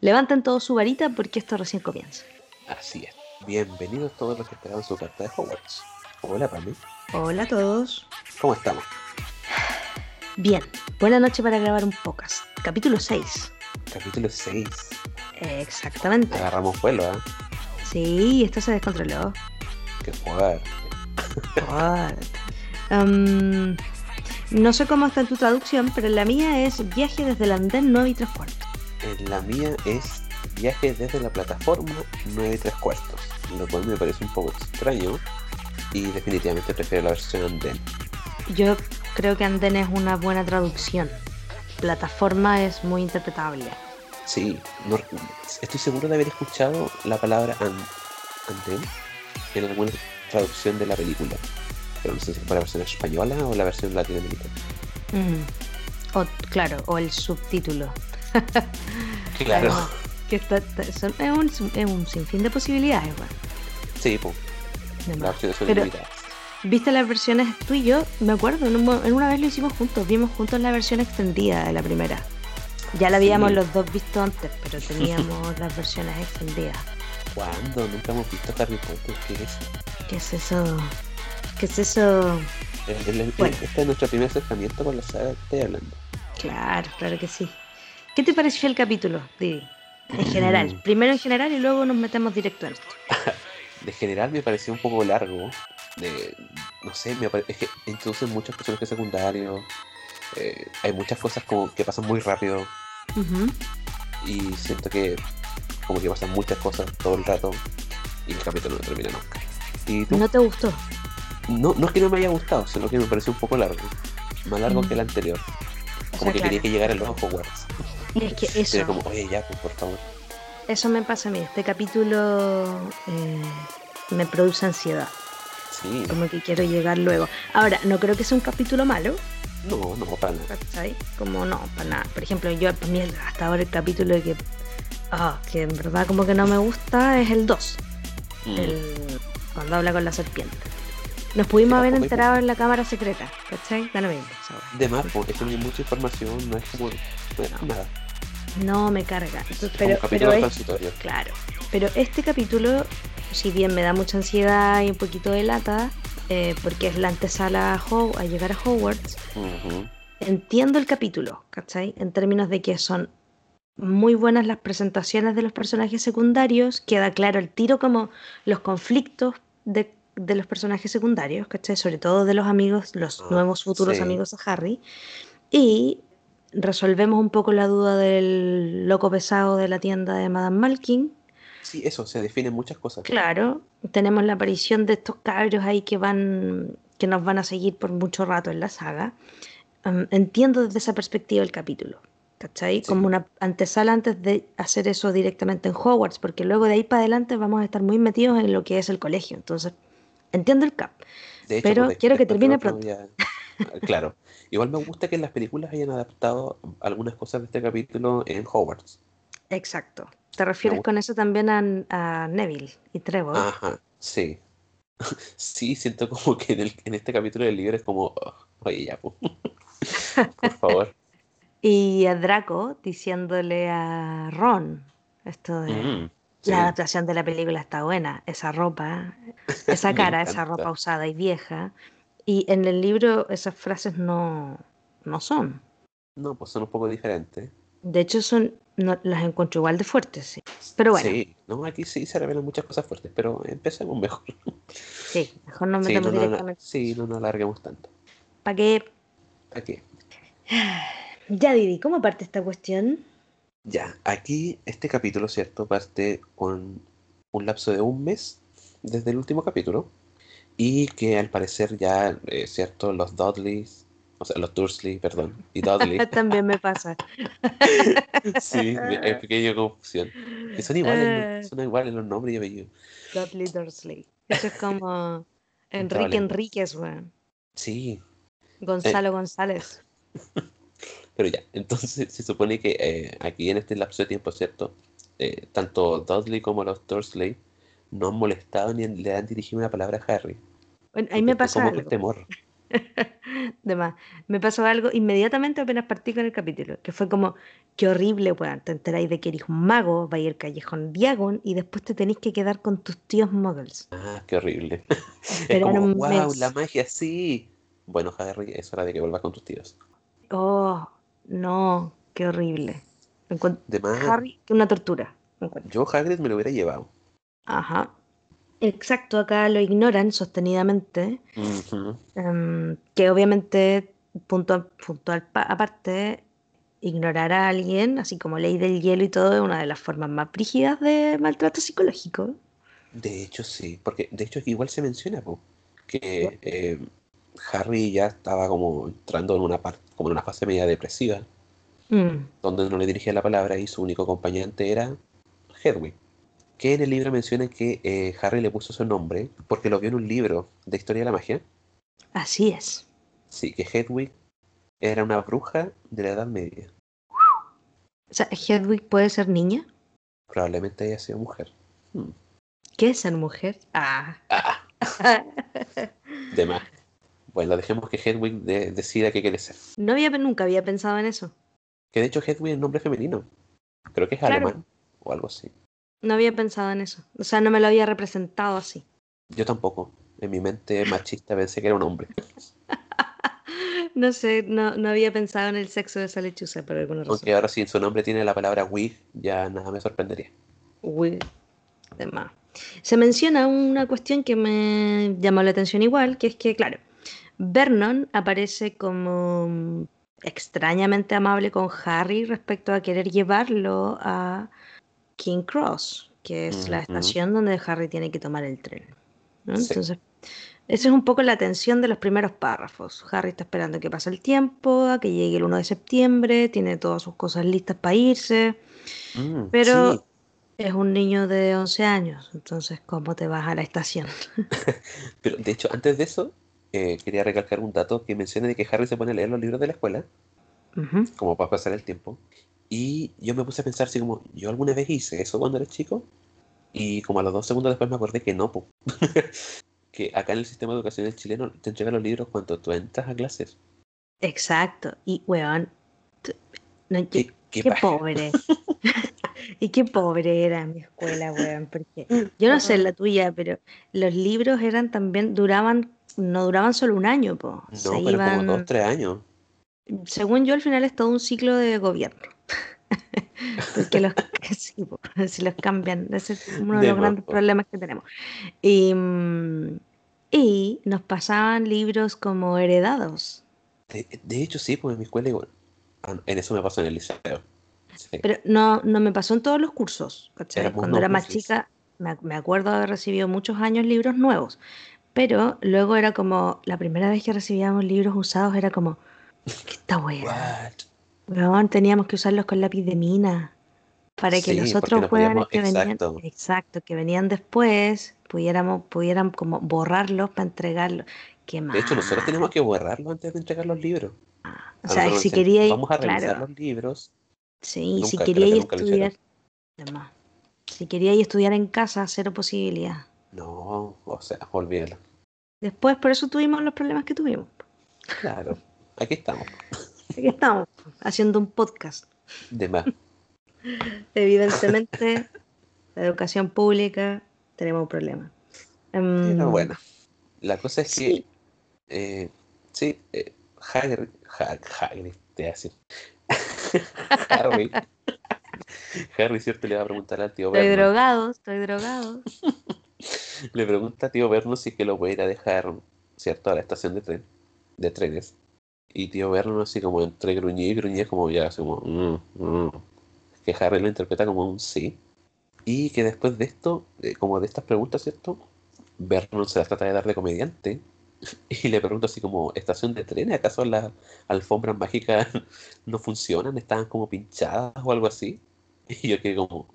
Levanten todo su varita porque esto recién comienza. Así es. Bienvenidos todos los que esperaban su carta de Hogwarts. Hola, Pami. Hola a todos. ¿Cómo estamos? Bien, buena noche para grabar un podcast. Capítulo 6. Capítulo 6. Exactamente. Agarramos vuelo, ¿eh? Sí, esto se descontroló. Qué fuerte. Fuerte. Um, no sé cómo está en tu traducción, pero la mía es viaje desde el andén 9 y 3 cuartos. En la mía es viaje desde la plataforma 9 y 3 cuartos, lo cual me parece un poco extraño y definitivamente prefiero la versión andén. Yo creo que andén es una buena traducción. Plataforma es muy interpretable. Sí, no- estoy seguro de haber escuchado la palabra an- andén en alguna traducción de la película, pero no sé si fue la versión española o la versión latinoamericana. Mm. O, claro, o el subtítulo. Claro. Que está- está- son- es, un, es un sinfín de posibilidades, weón. Sí, pues, Pero-. ¿Viste las versiones tú y yo? Me acuerdo, en, un mo- en una vez lo hicimos juntos, vimos juntos la versión extendida de la primera. Ya la habíamos Sí. los dos visto antes, pero teníamos las versiones extendidas. ¿Cuándo? Nunca hemos visto Harry Potter. ¿Qué es? ¿Qué es eso? ¿Qué es eso? El- el- el- Bueno. Este es nuestro primer acercamiento con la saga que estoy hablando. Claro, claro que sí. ¿Qué te pareció el capítulo, Didi? En general. Mm. Primero en general y luego nos metemos directo en esto. De general me pareció un poco largo. De, no sé, me es que introducen muchos personajes secundarios. eh, hay muchas cosas como que pasan muy rápido. Y siento que como que pasan muchas cosas todo el rato. Y el capítulo no termina nunca. Y tú, ¿No te gustó? no, no es que no me haya gustado, sino que me pareció un poco largo. Más largo que el anterior. O Como sea, que claro. quería que llegara el nuevo Hogwarts. Es que Era eso, como, oye, ya, pues, por favor. eso me pasa a mí. Este capítulo eh, me produce ansiedad. Sí, Como que quiero llegar luego. Ahora, no creo que sea un capítulo malo, no, no, para nada. Como no, para nada. Por ejemplo, yo, para mí, hasta ahora el capítulo de que, ah, que en verdad como que no me gusta es el 2. Mm. el- cuando habla con la serpiente. Nos pudimos haber enterado en la cámara secreta, ¿cachai? Da lo mismo. De más, es que no hay mucha información, no es como. Bueno, nada. No me carga. Entonces, pero, pero es, claro. Pero este capítulo, si bien me da mucha ansiedad y un poquito de lata, eh, porque es la antesala a, Ho- a llegar a Hogwarts, entiendo el capítulo, ¿cachai? En términos de que son muy buenas las presentaciones de los personajes secundarios, queda claro el tiro como los conflictos de, de los personajes secundarios, ¿cachai? Sobre todo de los amigos, los Ah, nuevos futuros sí. amigos de Harry. Y resolvemos un poco la duda del loco pesado de la tienda de Madame Malkin. Sí, eso, se definen muchas cosas. Claro, tenemos la aparición de estos cabros ahí que van, que nos van a seguir por mucho rato en la saga. Um, entiendo desde esa perspectiva el capítulo, ¿cachai? Sí. Como una antesala antes de hacer eso directamente en Hogwarts, porque luego de ahí para adelante vamos a estar muy metidos en lo que es el colegio. Entonces, entiendo el cap. De hecho, Pero pues, quiero que termine pronto. ya- Claro. Igual me gusta que en las películas hayan adaptado algunas cosas de este capítulo en Hogwarts. Exacto. ¿Te refieres con eso también a, a Neville y Trevor? Ajá, sí. Sí, siento como que en, el- en este capítulo del libro es como, oh, oye, ya, pues. Por favor. Y a Draco diciéndole a Ron esto de... Mm, sí. La adaptación de la película está buena, esa ropa, esa cara, esa ropa usada y vieja. Y en el libro esas frases no, no son. No, pues son un poco diferentes. De hecho, son, no, las encuentro igual de fuertes, sí. Pero bueno, sí, Sí, no, aquí sí se revelan muchas cosas fuertes, pero empecemos mejor. mejor nos Sí, metemos no, no, no, directamente. sí, no nos alarguemos tanto. ¿Para qué? Aquí. Ya, Didi, ¿cómo parte esta cuestión? Ya, aquí este capítulo, ¿cierto? Parte con un lapso de un mes desde el último capítulo. Y que al parecer ya, eh, ¿cierto? Los Dudleys, o sea, los Dursley, perdón, y Dudley. También me pasa. sí, hay pequeña confusión. Que son iguales, Eh. ¿no? son iguales los nombres y apellidos. Dudley Dursley. Eso es como Enrique. Enríquez, weón. Sí, Gonzalo González. Pero ya, entonces se supone que eh, aquí en este lapso de tiempo, ¿cierto? Eh, tanto Dudley como los Dursley no han molestado ni le han dirigido una palabra a Harry. Bueno, ahí me que algo. temor. De más. Me pasó algo inmediatamente apenas partí con el capítulo, que fue como, qué horrible, weón. Te enteráis de que eres un mago, vais al callejón Diagon y después te tenéis que quedar con tus tíos muggles. Ah, qué horrible. es como, wow, mes. la magia, sí. Bueno, Harry, es hora de que vuelvas con tus tíos. Oh, no, qué horrible. De más, Harry, que una tortura. yo Hagrid me lo hubiera llevado. Ajá. Exacto, acá lo ignoran sostenidamente. Em, que obviamente, punto, punto al pa- aparte, ignorar a alguien, así como ley del hielo y todo, es una de las formas más brígidas de maltrato psicológico. De hecho, sí, porque de hecho igual se menciona po, que eh, Harry ya estaba como entrando en una parte, como en una fase media depresiva, Mm, donde no le dirigía la palabra y su único acompañante era Hedwig. Que en el libro menciona que eh, Harry le puso su nombre porque lo vio en un libro de historia de la magia. así es. Sí, que Hedwig era una bruja de la Edad Media. O sea, Hedwig puede ser niña. Probablemente haya sido mujer. Hmm. ¿Qué es ser mujer? Ah. Ah, de más. Bueno, dejemos que Hedwig de- decida qué quiere ser. No había, nunca había pensado en eso. Que de hecho Hedwig es un nombre femenino. Creo que es Claro. alemán o algo así. No había pensado en eso. O sea, no me lo había representado así. Yo tampoco. En mi mente machista pensé que era un hombre. No sé, no, no había pensado en el sexo de esa lechuza por alguna razón. Aunque ahora si en su nombre tiene la palabra wig, ya nada me sorprendería. Uy, de más. Se menciona una cuestión que me llamó la atención igual, que es que, claro, Vernon aparece como extrañamente amable con Harry respecto a querer llevarlo a King Cross, que es la estación donde Harry tiene que tomar el tren. ¿no? Sí. Entonces, esa es un poco la tensión de los primeros párrafos. Harry está esperando que pase el tiempo, a que llegue el 1 de septiembre, tiene todas sus cosas listas para irse. Mm, Pero sí, es un niño de 11 años, entonces ¿cómo te vas a la estación? pero de hecho antes de eso eh, quería recalcar un dato que menciona de que Harry se pone a leer los libros de la escuela, Ujú. como para pasar el tiempo. Y yo me puse a pensar así como, ¿yo alguna vez hice eso cuando era chico? Y como a los dos segundos después me acordé que no, que acá en el sistema educacional chileno te entregan los libros cuando tú entras a clases. Exacto, y weón, no, yo- ¿Qué, qué qué pobre. y qué pobre era mi escuela, weón, porque yo no sé la tuya, pero los libros eran también, duraban, no duraban solo un año. Se No, pero como iban, dos, tres años. según yo, al final es todo un ciclo de gobierno. Porque los, sí, po, si los cambian, ese es uno de De los más, grandes problemas que tenemos. Y, mm, y nos pasaban libros como heredados. De, de hecho, sí, pues en mi escuela igual. Ah, En eso me pasó en el liceo. Sí. Pero no, no me pasó en todos los cursos. Éramos Cuando era más novices. chica, me, me acuerdo de haber recibido muchos años libros nuevos. Pero luego era como, la primera vez que recibíamos libros usados era como, ¿qué weá? What? Weón, teníamos que usarlos con lápiz de mina para que Sí, los otros no que venían, exacto. que venían después, pudiéramos, pudieran como borrarlos para entregarlos. Qué De hecho, nosotros mal. tenemos que borrarlo antes de entregar los libros. O A sea, si decían, queríais, Vamos a revisar claro, los libros. sí, si Nunca, creo queríais que nunca lo hicieron. estudiar, además, si queríais estudiar en casa, cero posibilidad. No, o sea, olvídalo. Después, por eso tuvimos los problemas que tuvimos. Claro, aquí estamos. Aquí estamos, haciendo un podcast. De más. Evidentemente, la educación pública, tenemos un problema. Em, Pero bueno, la cosa es que, Sí, eh, sí, eh, Hagrid, Ha- Hagrid, te decir. Harry, Harry, cierto, le va a preguntar al tío estoy drogado, estoy drogado. Le pregunta a tío Vernon si es que lo puede ir a dejar, ¿cierto? A la estación de tren, de trenes. Y tío Vernon así como entre gruñir y gruñir como ya, así como, "Mm, mm". que Harry lo interpreta como un sí. Y que después de esto, eh, como de estas preguntas, ¿cierto? Vernon se las trata de dar de comediante. Y le pregunta así como, ¿estación de tren? ¿Acaso las alfombras mágicas no funcionan? ¿Estaban como pinchadas o algo así? Y yo quedé como,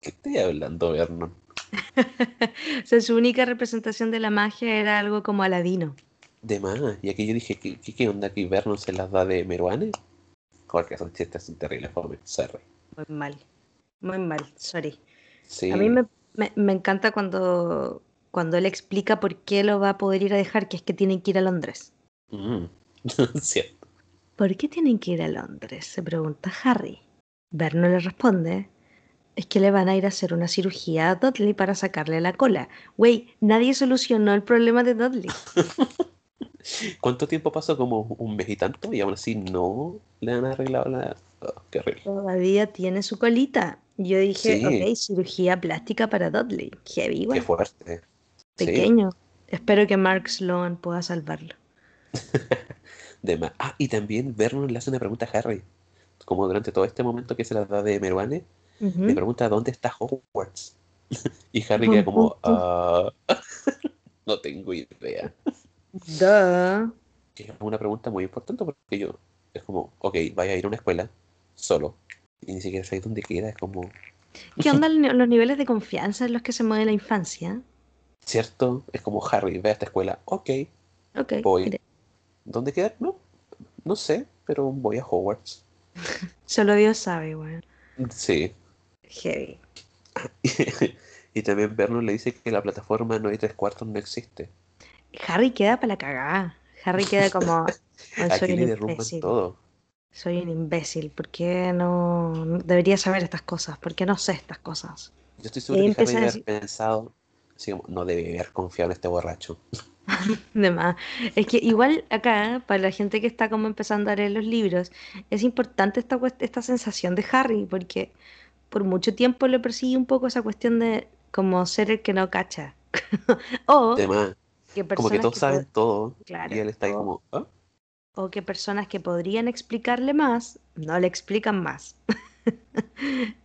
¿qué estoy hablando, Vernon? O sea, su única representación de la magia era algo como Aladino. De más. Y aquí yo dije, ¿qué, qué, onda aquí? ¿Vernon se las da de Meruane? Porque son chistes sin terrible fome. Sorry. Muy mal, muy mal, sorry. Sí. A mí me, me- me encanta cuando, cuando él explica por qué lo va a poder ir a dejar, que es que tienen que ir a Londres. Mm, Cierto. ¿Por qué tienen que ir a Londres? se pregunta Harry. Vernon le responde, es que le van a ir a hacer una cirugía a Dudley para sacarle la cola. Güey, nadie solucionó el problema de Dudley. ¿Cuánto tiempo pasó? Como un mes y tanto, y aún así no le han arreglado la. Oh, qué. Todavía tiene su colita. Yo dije, Sí. ok, cirugía plástica para Dudley. Heavy, Qué igual. fuerte. Sí, Pequeño. Espero que Mark Sloan pueda salvarlo. de más. Ah, y también Vernon le hace una pregunta a Harry. Como durante todo este momento que se la da de Meruane, Ujú. le pregunta dónde está Hogwarts. Y Harry queda como. "Ah, no tengo idea. Duh. Que es una pregunta muy importante porque yo, es como, ok, vaya a ir a una escuela solo y ni siquiera sé dónde queda. Es como, ¿Qué onda los niveles de confianza en los que se mueve la infancia? ¿cierto? Es como, Harry, ve a esta escuela. Ok, Ok, Voy. mire, ¿dónde queda? No, no sé, pero voy a Hogwarts. solo Dios sabe, weón. Sí. Heavy. y también Vernon le dice que la plataforma no hay tres cuartos no existe. Harry queda para la cagada. Harry queda como, "Ay, soy Aquí un le derrumban imbécil. todo. Soy un imbécil. ¿Por qué no debería saber estas cosas? ¿Por qué no sé estas cosas? Yo estoy seguro que Harry haber pensado, no debe haber confiado en este borracho. De más. Es que igual acá, para la gente que está como empezando a leer los libros, es importante esta, esta sensación de Harry, porque por mucho tiempo le persigue un poco esa cuestión de como ser el que no cacha. o como que todos que saben todo claro, y él está ahí como, ¿ah? o que personas que podrían explicarle más, no le explican más.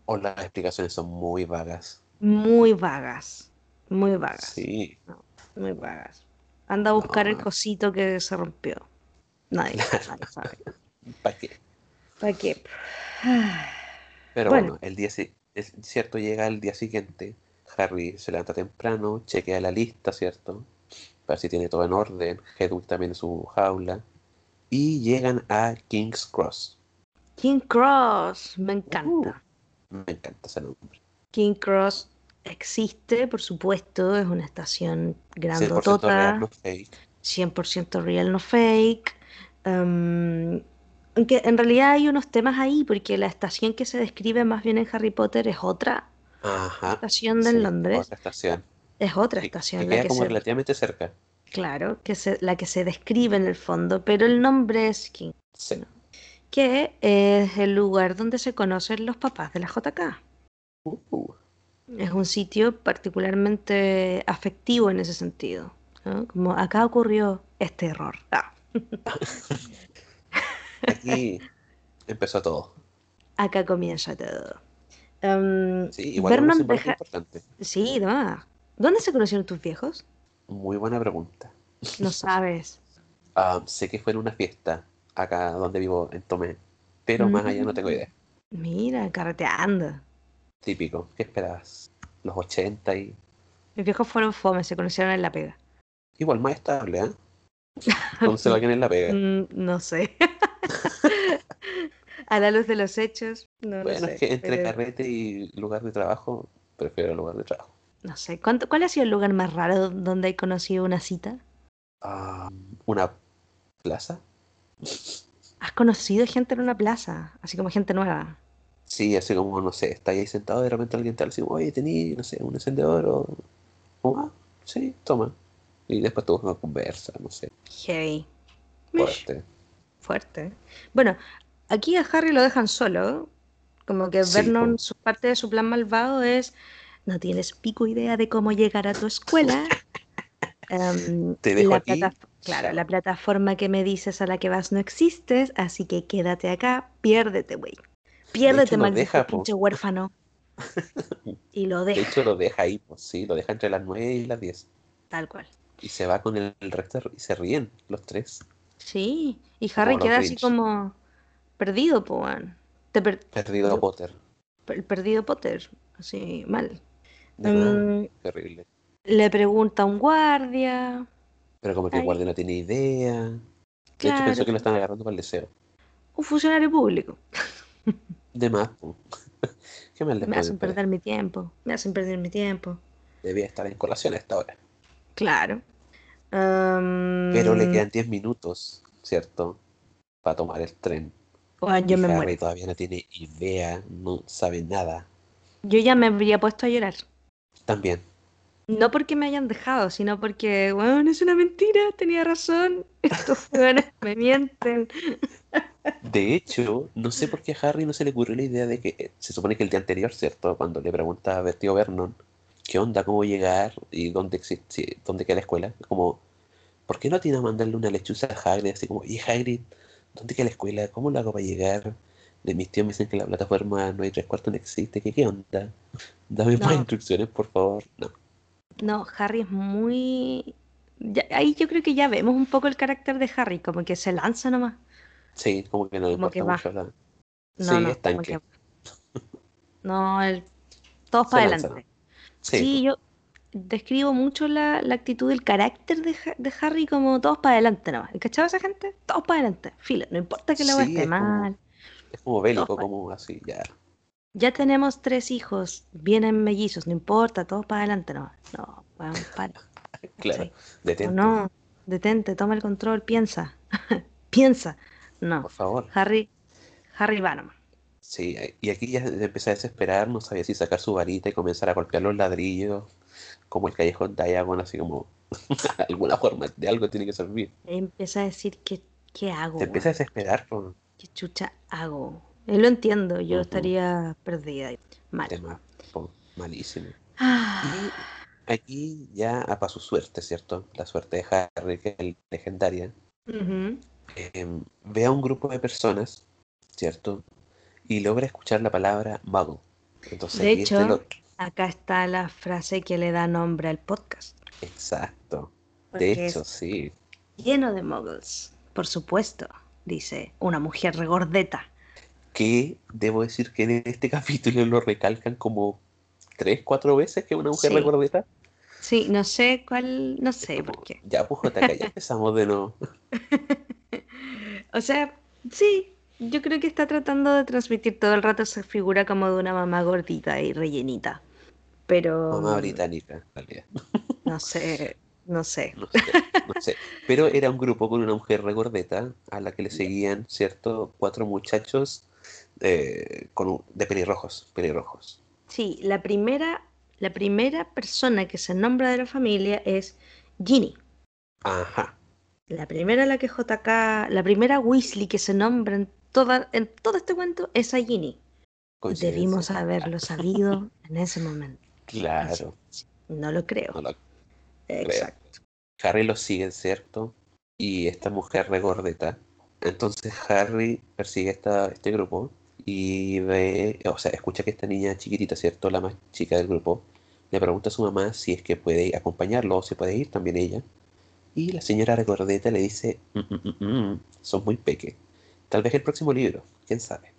O las explicaciones son muy vagas. Muy vagas. Muy vagas. Sí, Muy vagas. Anda a buscar el cosito que se rompió. Nadie, nadie sabe. ¿para qué? ¿Para qué? Pero Bueno. bueno, el día si- es cierto, llega el día siguiente. Harry se levanta temprano, chequea la lista, ¿cierto? Para si tiene todo en orden. Hedwig también en su jaula. Y llegan a King's Cross. King Cross, me encanta. Me encanta ese nombre. King Cross existe, por supuesto, es una estación 100% grandotota, real, no fake. 100% real, no fake. Em, aunque en realidad hay unos temas ahí, porque la estación que se describe más bien en Harry Potter es otra Ajá. estación de sí, Londres, Otra estación. es otra Que, estación que la queda que como se, relativamente cerca. claro, que se, la que se describe en el fondo, pero el nombre es King, Sí. que es el lugar donde se conocen los papás de la JK. Uh, Es un sitio particularmente afectivo en ese sentido. ¿no? Como acá ocurrió este error. Ah, aquí empezó todo. acá comienza todo. Em, Sí, igual es Vernon símbolo deja- importante. Sí, demás. ¿Dónde se conocieron tus viejos? Muy buena pregunta. No sabes. Ah, sé que fue en una fiesta acá donde vivo en Tomé, pero más allá no tengo idea. Mira, carreteando. Típico, ¿qué esperabas? Los 80 y Mis viejos fueron fome, se conocieron en la pega. igual más estable, ¿eh? Conocer a alguien en la pega. Mm, no sé. A la luz de los hechos, no lo Bueno, sé. es que entre pero- carrete y lugar de trabajo, prefiero el lugar de trabajo. No sé. ¿Cuánto- ¿Cuál ha sido el lugar más raro donde he conocido una cita? Ah, ¿Una plaza? ¿Has conocido gente en una plaza? Así como gente nueva. Sí, así como, no sé, está ahí sentado y de repente alguien te dice, oye, tení, no sé, un encendedor o... ah, sí, toma. Y después tuvo una conversa, no sé, Heavy. Fuerte. Fuerte. Bueno, aquí a Harry lo dejan solo. Como que Sí, Vernon, su parte de su plan malvado es, no tienes pico idea de cómo llegar a tu escuela. Em, Te dejo la aquí, claro, la plataforma que me dices a la que vas no existes, así que quédate acá, piérdete, güey. Piérdete, lo maldito deja, po. pinche huérfano. Y lo De deja, hecho, lo deja ahí, pues sí, lo deja entre las 9 y las 10. tal cual. Y se va con el, el resto y se ríen los tres. Sí, y Harry queda así como perdido, po, weón. Te per- Perdido Potter. el perdido Potter, así mal. Mm, terrible. le pregunta a un guardia. Pero como que el guardia no tiene idea. De hecho, pensó que lo están agarrando para el deseo. Un funcionario público. De más, po. ¿Qué más les Me hacen perder mi tiempo. Me hacen perder mi tiempo. Debía estar en colación a esta hora. Claro. Pero le quedan 10 minutos, ¿cierto? Para tomar el tren. Bueno, yo y me Harry muero. todavía no tiene idea, no sabe nada. Yo ya me habría puesto a llorar. También. No porque me hayan dejado, sino porque, bueno, es una mentira, tenía razón. Estos jóvenes me mienten. De hecho, no sé por qué a Harry no se le ocurrió la idea de que eh, se supone que el día anterior, ¿cierto? Cuando le pregunta a tío Vernon qué onda, cómo llegar y dónde, existe, dónde queda la escuela, como, ¿por qué no tiene a mandarle una lechuza a Hagrid? Así como, y Hagrid, ¿dónde queda la escuela? ¿Cómo lo hago para llegar? De mis tíos me dicen que la plataforma no hay tres cuartos, no existe. ¿Qué, qué onda? Dame más instrucciones, por favor. No. No, Harry es muy... ya- ahí yo creo que ya vemos un poco el carácter de Harry, como que se lanza nomás. Sí, como que no le Como que importa va. mucho la... No, sí, no, es tanque. que- No, el- todos Se para lanza, adelante. Sí, Sí, yo describo mucho la, la actitud, el carácter de, de Harry como todos para adelante nomás. ¿Cachado esa gente? Todos para adelante. Fila, no importa que la Sí, esté es como- mal. es como bélico, como así, ya. Ya tenemos tres hijos, vienen mellizos, no importa, todos para adelante nomás. No, weón, para. Claro, Sí. O detente, no, detente, toma el control, piensa. piensa. No, por favor. Harry, Harry va nomás. Sí, eh, y aquí ya empieza a desesperar, no sabía si sacar su varita y comenzar a golpear los ladrillos, como el callejón Diagon, así como alguna forma de algo tiene que servir. Empieza a decir, ¿qué, qué hago? Se empieza a desesperar por ¿Qué chucha hago? Él lo entiendo, yo estaría perdida. Mal. malísimo. Ah, Y aquí ya a su suerte, ¿cierto? La suerte de Harry, que es legendaria, em, ve a un grupo de personas, ¿cierto? Y logra escuchar la palabra muggle. Entonces, De este hecho- lo- Acá está la frase que le da nombre al podcast. Exacto. Porque De hecho, sí. lleno de muggles. Por supuesto, dice una mujer regordeta. Que debo decir que en este capítulo lo recalcan como tres, cuatro veces que una mujer Sí. regordeta. Sí, no sé cuál, no sé Como, por qué. Ya, pues, JK, ya empezamos de nuevo. O sea, sí, yo creo que está tratando de transmitir todo el rato esa figura como de una mamá gordita y rellenita. Pero Mamá británica, en realidad. no sé, no sé. No sé, no sé. Pero era un grupo con una mujer regordeta a la que le seguían, ¿cierto? Cuatro muchachos eh, con de pelirrojos, pelirrojos. Sí, la primera, la primera persona que se nombra de la familia es Ginny. Ajá. La primera la que JK, la primera Weasley que se nombra en toda, en todo este cuento es a Ginny. Debimos haberlo sabido en ese momento. Claro. No lo creo. no lo- Exacto. Harry lo sigue, ¿cierto? Y esta mujer regordeta. Entonces Harry persigue esta, este grupo y ve, o sea, escucha que esta niña chiquitita, ¿cierto? La más chica del grupo, le pregunta a su mamá si es que puede acompañarlo o si puede ir también ella. Y la señora regordeta le dice, "Mm, mm, mm, mm, son muy peque. Tal vez el próximo libro, quién sabe.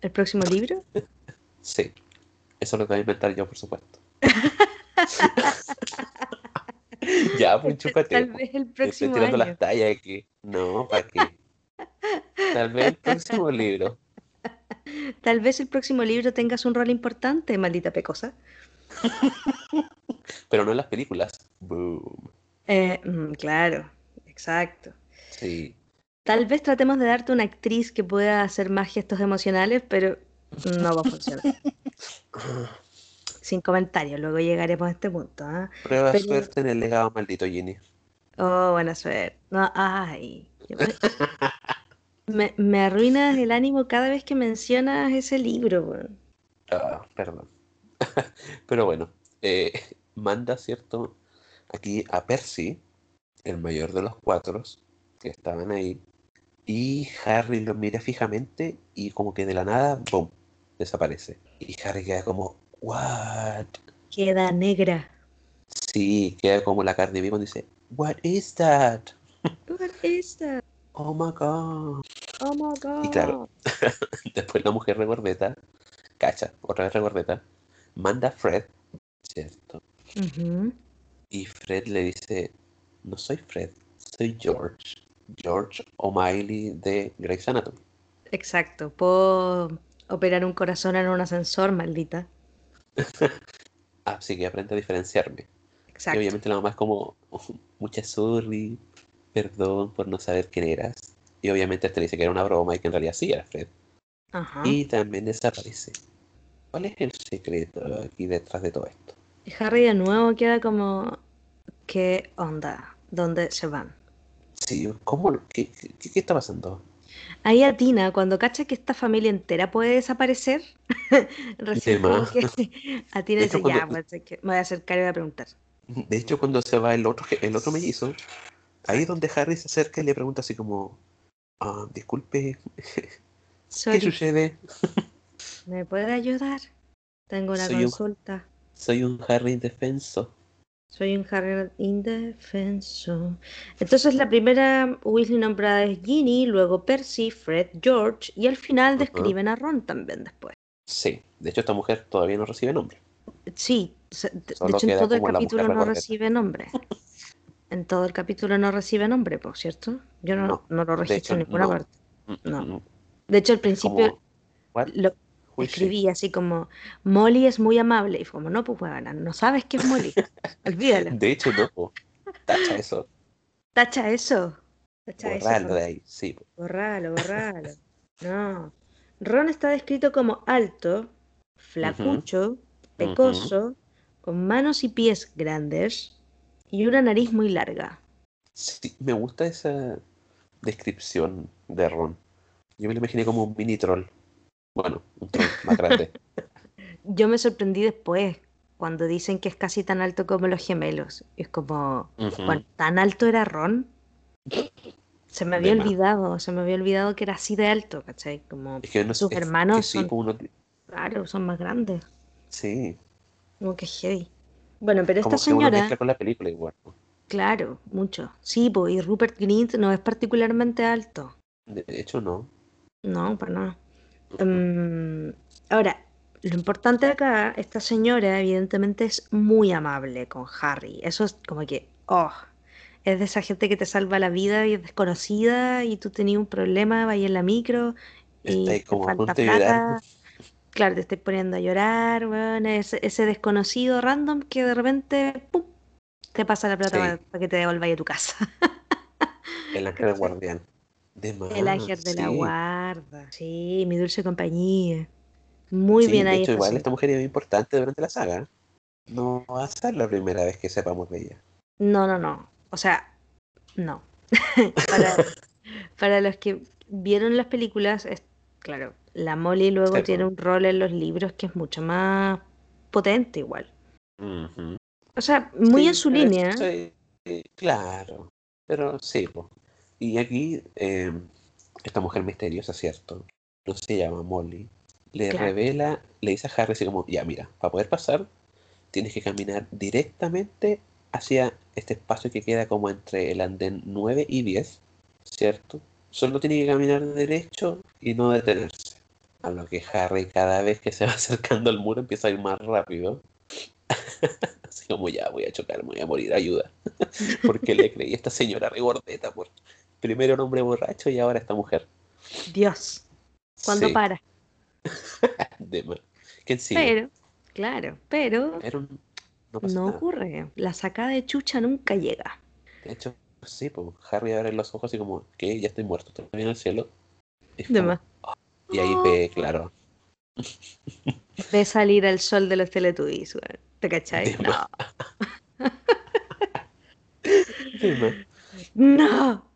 ¿El próximo libro? Sí, eso lo voy a inventar yo, por supuesto. ya, pues chúpate. Tal vez el Estoy próximo tirando año. las tallas aquí. No, ¿para qué? Tal vez el próximo libro. Tal vez el próximo libro tengas un rol importante, maldita pecosa. Pero no en las películas. Boom. Eh, mm, claro, exacto. Sí. Tal vez tratemos de darte una actriz que pueda hacer más gestos emocionales, pero no va a funcionar. Sin comentarios, luego llegaremos a este punto. ¿ah? Prueba Pero- suerte en el legado maldito, Ginny. Oh, buena suerte. No, ay. Me, me, arruinas el ánimo cada vez que mencionas ese libro. Ah, perdón. Pero bueno, eh, manda, ¿cierto? Aquí a Percy, el mayor de los cuatro, que estaban ahí. Y Harry lo mira fijamente y como que de la nada, ¡boom! Desaparece. Y Harry queda como, ¿what? Queda negra. Sí, queda como la carne viva y dice, ¿what is that? What is that? Oh my god. Oh my god. Y claro. Después la mujer regordeta, cacha, otra vez regordeta, manda a Fred, ¿cierto? Y Fred le dice, no soy Fred, soy George. George O'Malley de Grey's Anatomy. Exacto. Puedo operar un corazón en un ascensor, maldita. Así que aprende a diferenciarme. Exacto. Y obviamente la mamá es como, mucha sorry, perdón por no saber quién eras. Y obviamente te dice que era una broma y que en realidad sí era Fred. Ajá. Y también desaparece. ¿Cuál es el secreto aquí detrás de todo esto? Y Harry de nuevo queda como, ¿qué onda? ¿Dónde se van? Sí, ¿cómo? ¿Qué, qué, qué está pasando? Ahí atina, cuando cacha que esta familia entera puede desaparecer, recién que atina y dice, ya, pues, que me voy a acercar y voy a preguntar. De hecho, cuando se va el otro, el otro mellizo, ahí es donde Harry se acerca y le pregunta así como, ah, disculpe, ¿qué sucede? ¿me puede ayudar? Tengo una Soy un- consulta. Soy un Harry indefenso. Soy un Harry indefenso. Entonces la primera Weasley nombrada es Ginny, luego Percy, Fred, George y al final describen a Ron también después. Sí, de hecho esta mujer todavía no recibe nombre. Sí, de Solo hecho en todo el capítulo no recibe nombre. En todo el capítulo no recibe nombre, por cierto. Yo no, No, no lo registro en ninguna no. parte. Mm, No. mm, De hecho al principio lo Escribí así como Molly es muy amable y fue como no pues huevona, no sabes qué es Molly. Olvídalo. De hecho, no. Tacha eso. Tacha eso. Tacha eso. Borrarlo por de ahí. Sí. Borralo, borralo. No. Ron está descrito como alto, flacucho, pecoso, con manos y pies grandes y una nariz muy larga. Sí, me gusta esa descripción de Ron. Yo me lo imaginé como un mini troll. Bueno, un troll más grande. Yo me sorprendí después cuando dicen que es casi tan alto como los gemelos. Es como, bueno, ¿tan alto era Ron? Se me había De más. olvidado, se me había olvidado que era así de alto, ¿cachai? Como, Es que no sus es- hermanos que sí, son- uno- claro, son más grandes. sí, Como que heavy. Bueno, pero esta como que uno señora... mezcla con la película igual. Claro, mucho. Sí, pues, y Rupert Grint no es particularmente alto. De hecho, no. No, para nada. Mm, ahora, lo importante acá, esta señora evidentemente es muy amable con Harry. Eso es como que, oh, es de esa gente que te salva la vida y es desconocida y tú tenías un problema, vas en la micro y te como falta plata. Claro, te estoy poniendo a llorar, weón, ese, ese desconocido random que de repente, pum, te pasa la plata Sí. para que te devuelvas a tu casa. El ángel guardián. De El ángel de la guarda. Sí, mi dulce compañía. Muy Sí, bien de ahí hecho, igual esta mujer es muy importante durante la saga. No va a ser la primera vez que sepamos de ella. No, no, no. O sea, no. para, para los que vieron las películas, es, claro, la Molly luego Sí, tiene un rol en los libros que es mucho más potente igual. O sea, muy Sí, en su línea. eh, claro, pero sí. po. Y aquí, eh, esta mujer misteriosa, ¿cierto? No se llama Molly. Le Claro. revela, le dice a Harry así como, ya mira, para poder pasar, tienes que caminar directamente hacia este espacio que queda como entre el andén 9 y 10, ¿cierto? Solo tiene que caminar derecho y no detenerse. A lo que Harry cada vez que se va acercando al muro empieza a ir más rápido. Así como ya voy a chocar, me voy a morir, ayuda. Porque le creí a esta señora regordeta por primero un hombre borracho y ahora esta mujer. Dios, cuando Sí, para. ¿Quién sí? Pero, claro, pero no ocurre. La sacada de chucha nunca llega. De hecho, sí, pues Harry abre los ojos así como, ¿qué? Ya estoy muerto, estoy en el cielo. Y, es De como- más. y ahí ve, claro, Ve salir al sol de los Teletubbies. ¿Te cachai? De No. de. No.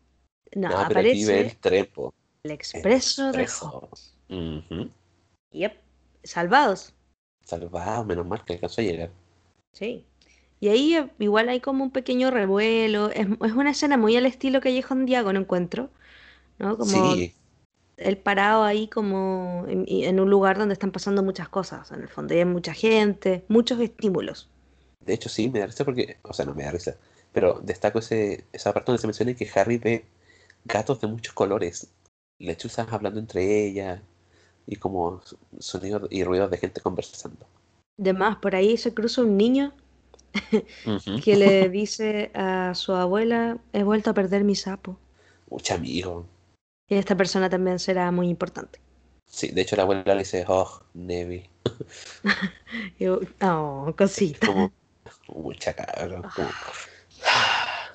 No, No, pero aquí ve aparece el trepo. el el expreso de. Hogwarts. Ujú. Yep. Salvados. Salvado, menos mal que alcanzó a llegar. Sí. Y ahí eh, igual hay como un pequeño revuelo. Es, es una escena muy al estilo Callejón Diago, no encuentro. ¿No? Como Sí, él parado ahí como en un lugar donde están pasando muchas cosas. En el fondo y hay mucha gente, muchos estímulos. de hecho sí, me da risa porque, o sea, no me da risa, pero destaco ese, esa parte donde se menciona que Harry ve gatos de muchos colores, lechuzas hablando entre ellas y como sonidos y ruidos de gente conversando. Además, por ahí se cruza un niño que le dice a su abuela, he vuelto a perder mi sapo. Mucho amigo. Y esta persona también será muy importante. Sí, de hecho la abuela le dice, oh, yo, oh, cosita. Como, Mucha como,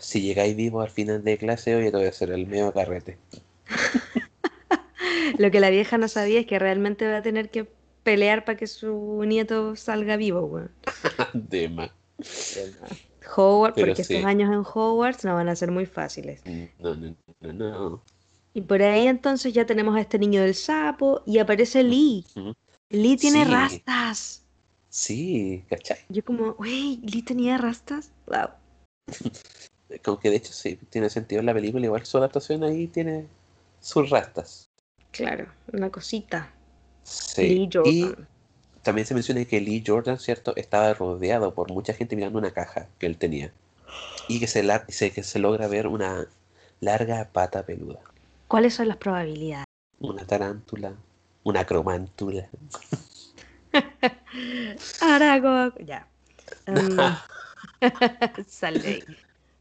Si llegáis vivo al final de clase, oye, te voy a hacer el medio carrete. Lo que la vieja no sabía es que realmente va a tener que pelear para que su nieto salga vivo, weón. De más. Howard, Pero porque sí. estos años en Hogwarts no van a ser muy fáciles. No, no, no, no. Y por ahí entonces ya tenemos a este niño del sapo y aparece Lee. Lee tiene Sí. rastas. Sí, ¿cachai? Yo como, wey, Lee tenía rastas. Wow. Como que de hecho sí, tiene sentido en la película, igual su adaptación ahí tiene sus rastas. Claro, una cosita. Sí. Lee Jordan. Y también se menciona que Lee Jordan, ¿cierto? Estaba rodeado por mucha gente mirando una caja que él tenía. Y que se, la- se- que se logra ver una larga pata peluda. ¿Cuáles son las probabilidades? Una tarántula, una cromántula. Aragog. Ya. Um, sale.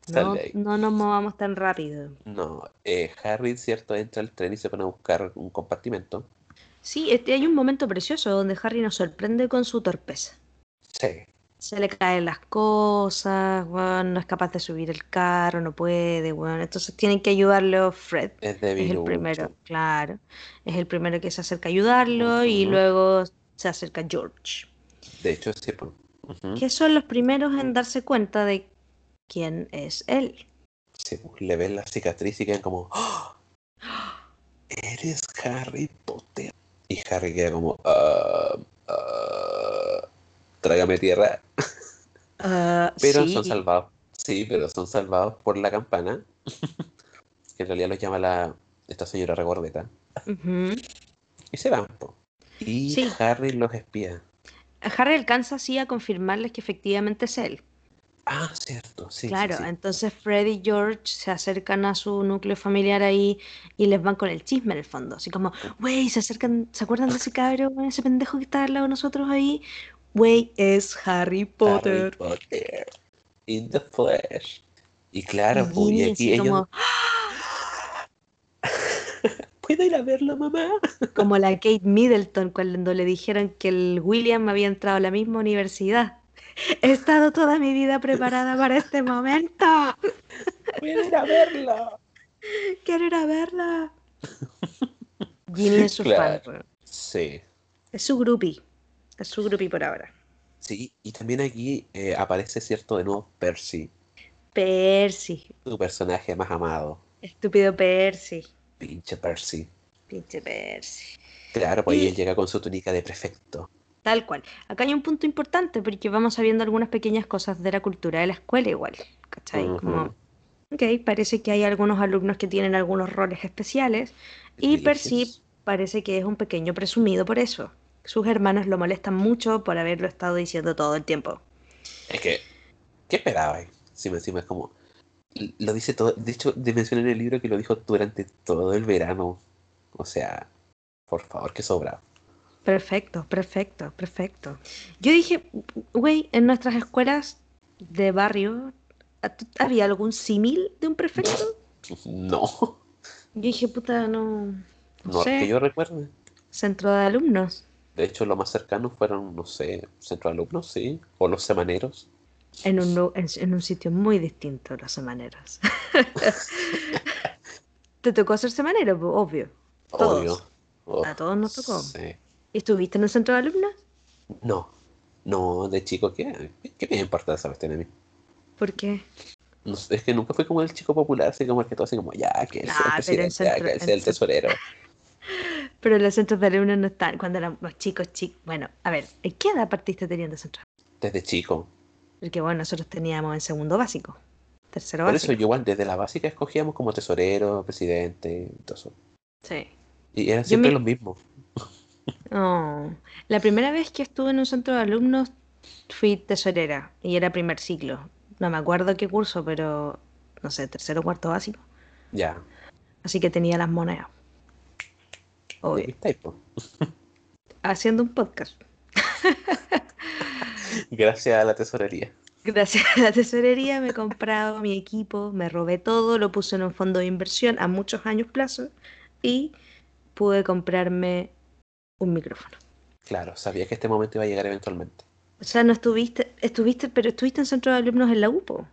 No, no nos movamos tan rápido. No, eh, Harry, ¿cierto? Entra al tren y se pone a buscar un compartimento. Sí, este, hay un momento precioso donde Harry nos sorprende con su torpeza. Sí. Se le caen las cosas, weón, no es capaz de subir el carro, no puede, weón. Entonces tienen que ayudarlo Fred. Es Es débil. el primero, claro. Es el primero que se acerca a ayudarlo y luego se acerca George. De hecho, sí. pues. Ujú. Que son los primeros en darse cuenta de quién es él. Pues, le ven la cicatriz y quedan como, ¡Ah! Eres Harry Potter. Y Harry queda como, "Ah, ah, trágame tierra. Pero sí, son salvados. Sí, pero son salvados por la campana. que en realidad los llama la, esta señora regordeta. Y se van, po. Y Sí. Harry los espía. Harry alcanza así a confirmarles que efectivamente es él. Ah, cierto, sí. sí, Claro, sí. entonces Fred y George se acercan a su núcleo familiar ahí y les van con el chisme en el fondo. Así como, wey, se acercan, ¿se acuerdan de ese cabrón, ese pendejo que está al lado de nosotros ahí? Wey, es Harry Harry Potter. Potter. In the flesh. Y claro, po, y aquí ellos. como, ¿Puedo ir a verlo, mamá? como la Kate Middleton cuando le dijeron que el William había entrado a la misma universidad. He estado toda mi vida preparada para este momento. ¿Puedo ir a verlo? Quiero ir a verla. Ginny es su Claro. fan. Sí. Es su groupie. Es su groupie por ahora. Sí, y también aquí eh, aparece, cierto, de nuevo Percy, Percy. tu personaje más amado. Estúpido Percy. Pinche Percy. Pinche Percy. Claro, pues ahí Y- él llega con su túnica de prefecto. Tal cual. Acá hay un punto importante porque vamos sabiendo algunas pequeñas cosas de la cultura de la escuela igual. ¿Cachai? Como, ok, parece que hay algunos alumnos que tienen algunos roles especiales y Percy parece que es un pequeño presumido por eso. Sus hermanos lo molestan mucho por haberlo estado diciendo todo el tiempo. Es que, ¿qué esperaba? Si me encima es como, lo dice todo, de hecho, de mencionar en el libro que lo dijo durante todo el verano. O sea, por favor, que sobra. Perfecto, perfecto, perfecto. Yo dije, güey, en nuestras escuelas de barrio, ¿tú- ¿había algún símil de un prefecto? No, Yo dije, puta, no, no no sé, que yo recuerde. centro de alumnos. De hecho, lo más cercano fueron, no sé, centro de alumnos, sí, o los semaneros. En un, lu- en, en un sitio muy distinto los semaneros. ¿Te tocó ser semanero? Obvio. Todos. Obvio. Oh, A todos nos tocó. sí. ¿Y estuviste en un centro de alumnos? No, no, de chico, ¿qué, qué me importa esa cuestión a mí? ¿Por qué? No es que nunca fui como el chico popular, así como el que todo así como, ya, que él sea Ah, el en presidente, ya, centro- que él sea el tesorero. Pero los centros de alumnos no están. Cuando éramos chicos, chicos. Bueno, a ver, ¿en qué edad partiste teniendo centro? Desde chico. Porque bueno, nosotros teníamos en segundo básico. Tercero Por eso básico. yo igual desde la básica escogíamos como tesorero, presidente, y todo eso. Sí. Y eran Yo siempre me- los mismos. Oh, La primera vez que estuve en un centro de alumnos fui tesorera y era primer ciclo. No me acuerdo qué curso, pero no sé, tercero o cuarto básico. Ya. Así que tenía las monedas. Obvio. Haciendo un podcast. Gracias a la tesorería. Gracias a la tesorería me he comprado mi equipo, me robé todo, lo puse en un fondo de inversión a muchos años plazo y pude comprarme un micrófono. Claro, sabía que este momento iba a llegar eventualmente. O sea, no estuviste, estuviste, pero estuviste en centro de alumnos en la UPO.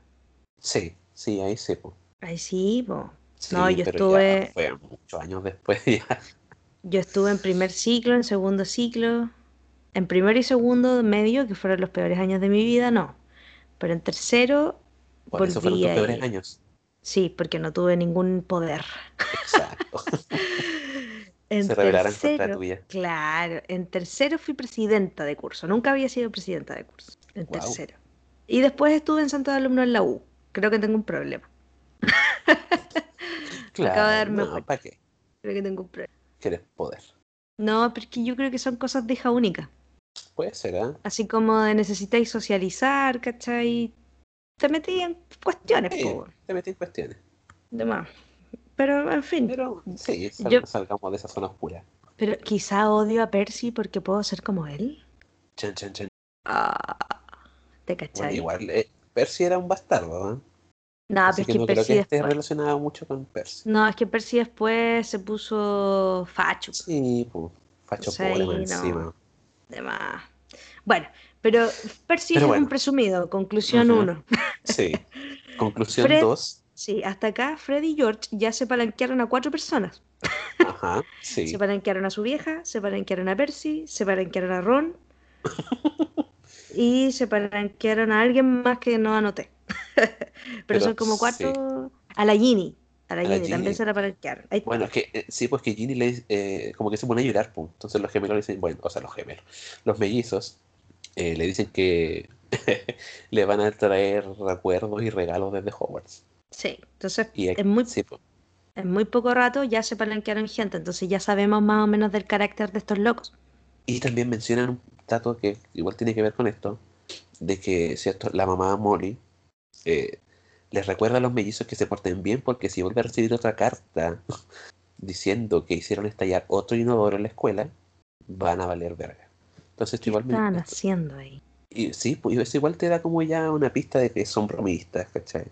Sí, sí, ahí sí, po. Ahí sí, po. Sí, No, yo pero ya estuve, fue muchos años después ya. yo estuve en primer ciclo, en segundo ciclo, en primero y segundo medio, que fueron los peores años de mi vida, no. Pero en tercero Por eso fueron tus peores años. Sí, porque no tuve ningún poder. Exacto. En Se contra tercero, tuya. claro, en tercero fui presidenta de curso. Nunca había sido presidenta de curso. En Wow. tercero. Y después estuve en centro de alumnos en la U. Creo que tengo un problema. Acabo de Claro, darme no. ¿para qué? Creo que tengo un problema. Quieres poder. No, pero es que yo creo que son cosas de hija única. Puede ser, ¿ah? Así como de necesitáis socializar, ¿cachai? Te metí en cuestiones, Sí, te metí en cuestiones. de más. Pero, en fin. Pero sí, sal- Yo, salgamos de esa zona oscura. pero quizá odio a Percy porque puedo ser como él. Chan, chan, chan. Ah, ¿te Bueno, cachai? igual, eh, Percy era un bastardo, ¿ah? No, pero Así es que que no creo Percy que esté después. relacionado mucho con Percy. No, es que Percy después se puso facho. Sí, pues, facho sea, pobre no. encima. De más. Bueno, pero Percy Pero es bueno. un presumido. Conclusión Ujú. 1. Sí. Conclusión Fred, 2. Sí, hasta acá Fred y George ya se palanquearon a cuatro personas. Ajá, Se sí. palanquearon a su vieja, se palanquearon a Percy, se palanquearon a Ron y se palanquearon a alguien más que no anoté. Pero Pero son como sí. cuatro. A la Ginny. A la A Ginny también se la palanquearon. Ahí Bueno, es que eh, sí, pues que Ginny le eh, como que se pone a llorar, pues. Entonces los gemelos le dicen, bueno, o sea, los gemelos, los mellizos eh, le dicen que le van a traer recuerdos y regalos desde Hogwarts. Sí, entonces Y es muy, sí, pues, en muy poco rato ya se palanquearon gente, entonces ya sabemos más o menos del carácter de estos locos. Y también mencionan un dato que igual tiene que ver con esto, de que cierto, la mamá Molly eh, les recuerda a los mellizos que se porten bien porque si vuelve a recibir otra carta diciendo que hicieron estallar otro inodoro en la escuela, van a valer verga. Entonces esto ¿Qué igual me- estaban haciendo ahí? y sí, pues eso igual te da como ya una pista de que son bromistas, ¿cachai?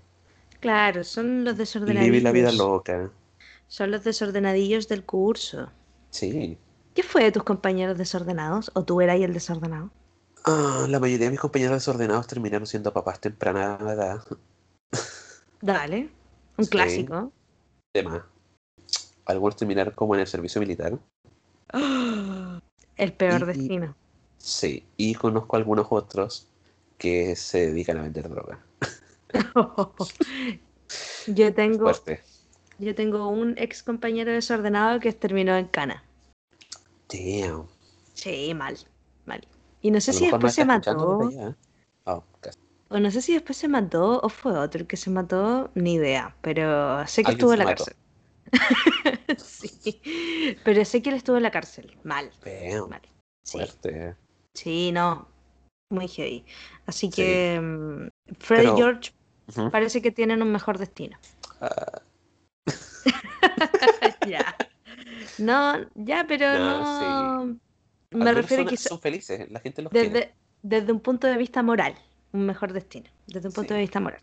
Claro, son los Vivir la vida desordenadillos. loca. Son los desordenadillos del curso. Sí. ¿Qué fue de tus compañeros desordenados? ¿O tú eras el desordenado? Ah, la mayoría de mis compañeros desordenados terminaron siendo papás temprana edad. Dale, un Sí. clásico. Demás. Algunos terminaron como en el servicio militar. El peor Y- destino. Sí, y conozco algunos otros que se dedican a vender droga. Yo tengo, Fuerte. yo tengo un ex compañero desordenado que terminó en cana. Damn. Sí, mal, mal. Y no sé si después se mató, allá. Oh, o no sé si después se mató o fue otro el que se mató, ni idea, pero sé que estuvo en la mató. cárcel. Sí, pero sé que él estuvo en la cárcel. Mal, Damn, mal. Sí, fuerte. sí, no, muy heavy. Así Sí. que mm, Fred y Pero- George Parece que tienen un mejor destino. Ah, Ya. No, ya, pero No, Me refiero son, quizá son felices, la gente los quiere. desde, desde un punto de vista moral, un mejor destino, desde un punto Sí. de vista moral.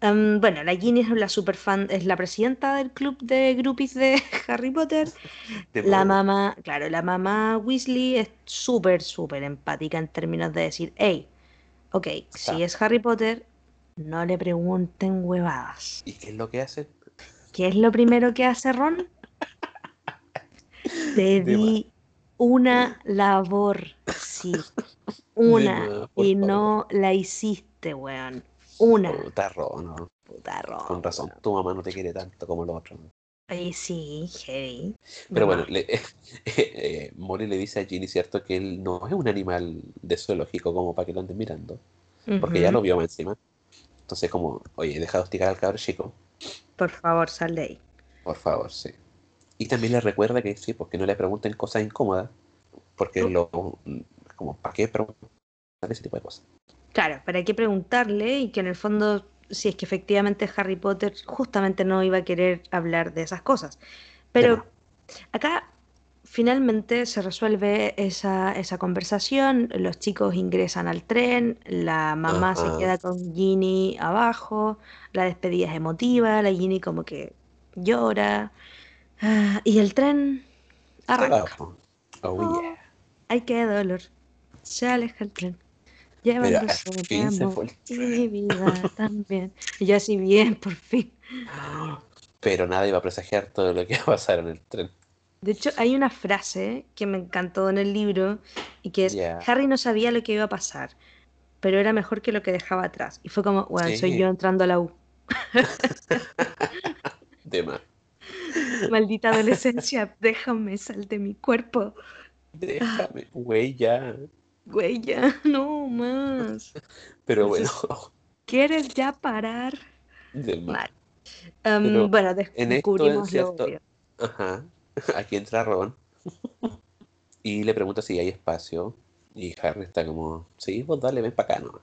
Em, bueno, la Ginny es la super fan, es la presidenta del club de groupies de Harry Potter. De La mamá, claro, la mamá Weasley es súper, súper empática en términos de decir, hey, ok, si es Harry Potter, no le pregunten huevadas. ¿Y qué es lo que hacen? ¿Qué es lo primero que hace Ron? Te di una labor, sí, una, y favor. no la hiciste, weón. Una, Puta Ro, no. puta Ron, Con razón, tu mamá no te quiere tanto como los otros. Ay, sí, heavy. Pero bueno, le, eh, Molly le dice a Ginny, ¿cierto? Que él no es un animal de zoológico como para que lo anden mirando. Porque ya lo vio encima. Entonces como, oye, deja de hostigar al cabro chico. Por favor, sal de ahí. Por favor, sí. Y también le recuerda que sí, porque no le pregunten cosas incómodas. Porque lo, como, ¿para qué preguntar ese tipo de cosas? Claro, ¿para qué preguntarle? Y que en el fondo, si es que efectivamente Harry Potter justamente no iba a querer hablar de esas cosas. Pero acá finalmente se resuelve esa, esa conversación, los chicos ingresan al tren, la mamá se queda con Ginny abajo, la despedida es emotiva, la Ginny como que llora, ah, y el tren arranca. Oh, oh, yeah. Ay, qué dolor. Se aleja el tren. Sobre fin se amor el y mi vida también. Y yo así bien, por fin. Pero nada iba a presagiar todo lo que iba a pasar en el tren. De hecho, hay una frase que me encantó en el libro y que es. Harry no sabía lo que iba a pasar, pero era mejor que lo que dejaba atrás. Y fue como, bueno, soy yo entrando a la U. Más. Maldita adolescencia, déjame, sal de mi cuerpo. Déjame, güey, ya. Güey, ya, no más. Pero bueno, ¿Quieres ya parar? de. Mal. Em, bueno, des- en esto, descubrimos lo obvio. Ajá. Aquí entra Ron. Y le pregunta si hay espacio. Y Harry está como, sí, pues dale, ven para acá, ¿no?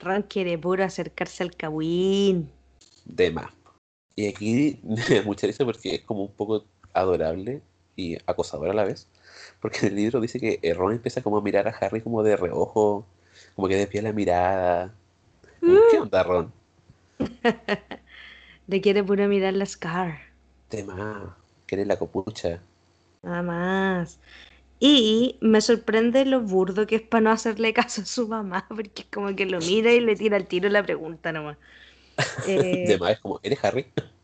Ron quiere puro acercarse al Kawin. De más. Y aquí me mucha risa porque es como un poco adorable y acosador a la vez. Porque en el libro dice que eh, Ron empieza como a mirar a Harry como de reojo, como que desvía la mirada. Como, ¿Qué onda, Ron? Le quiere puro mirar la Scar. De más. ¿Quieres la copucha? Nada más. Y me sorprende lo burdo que es para no hacerle caso a su mamá, porque es como que lo mira y le tira el tiro la pregunta nomás. Eh, De más es como, ¿eres Harry?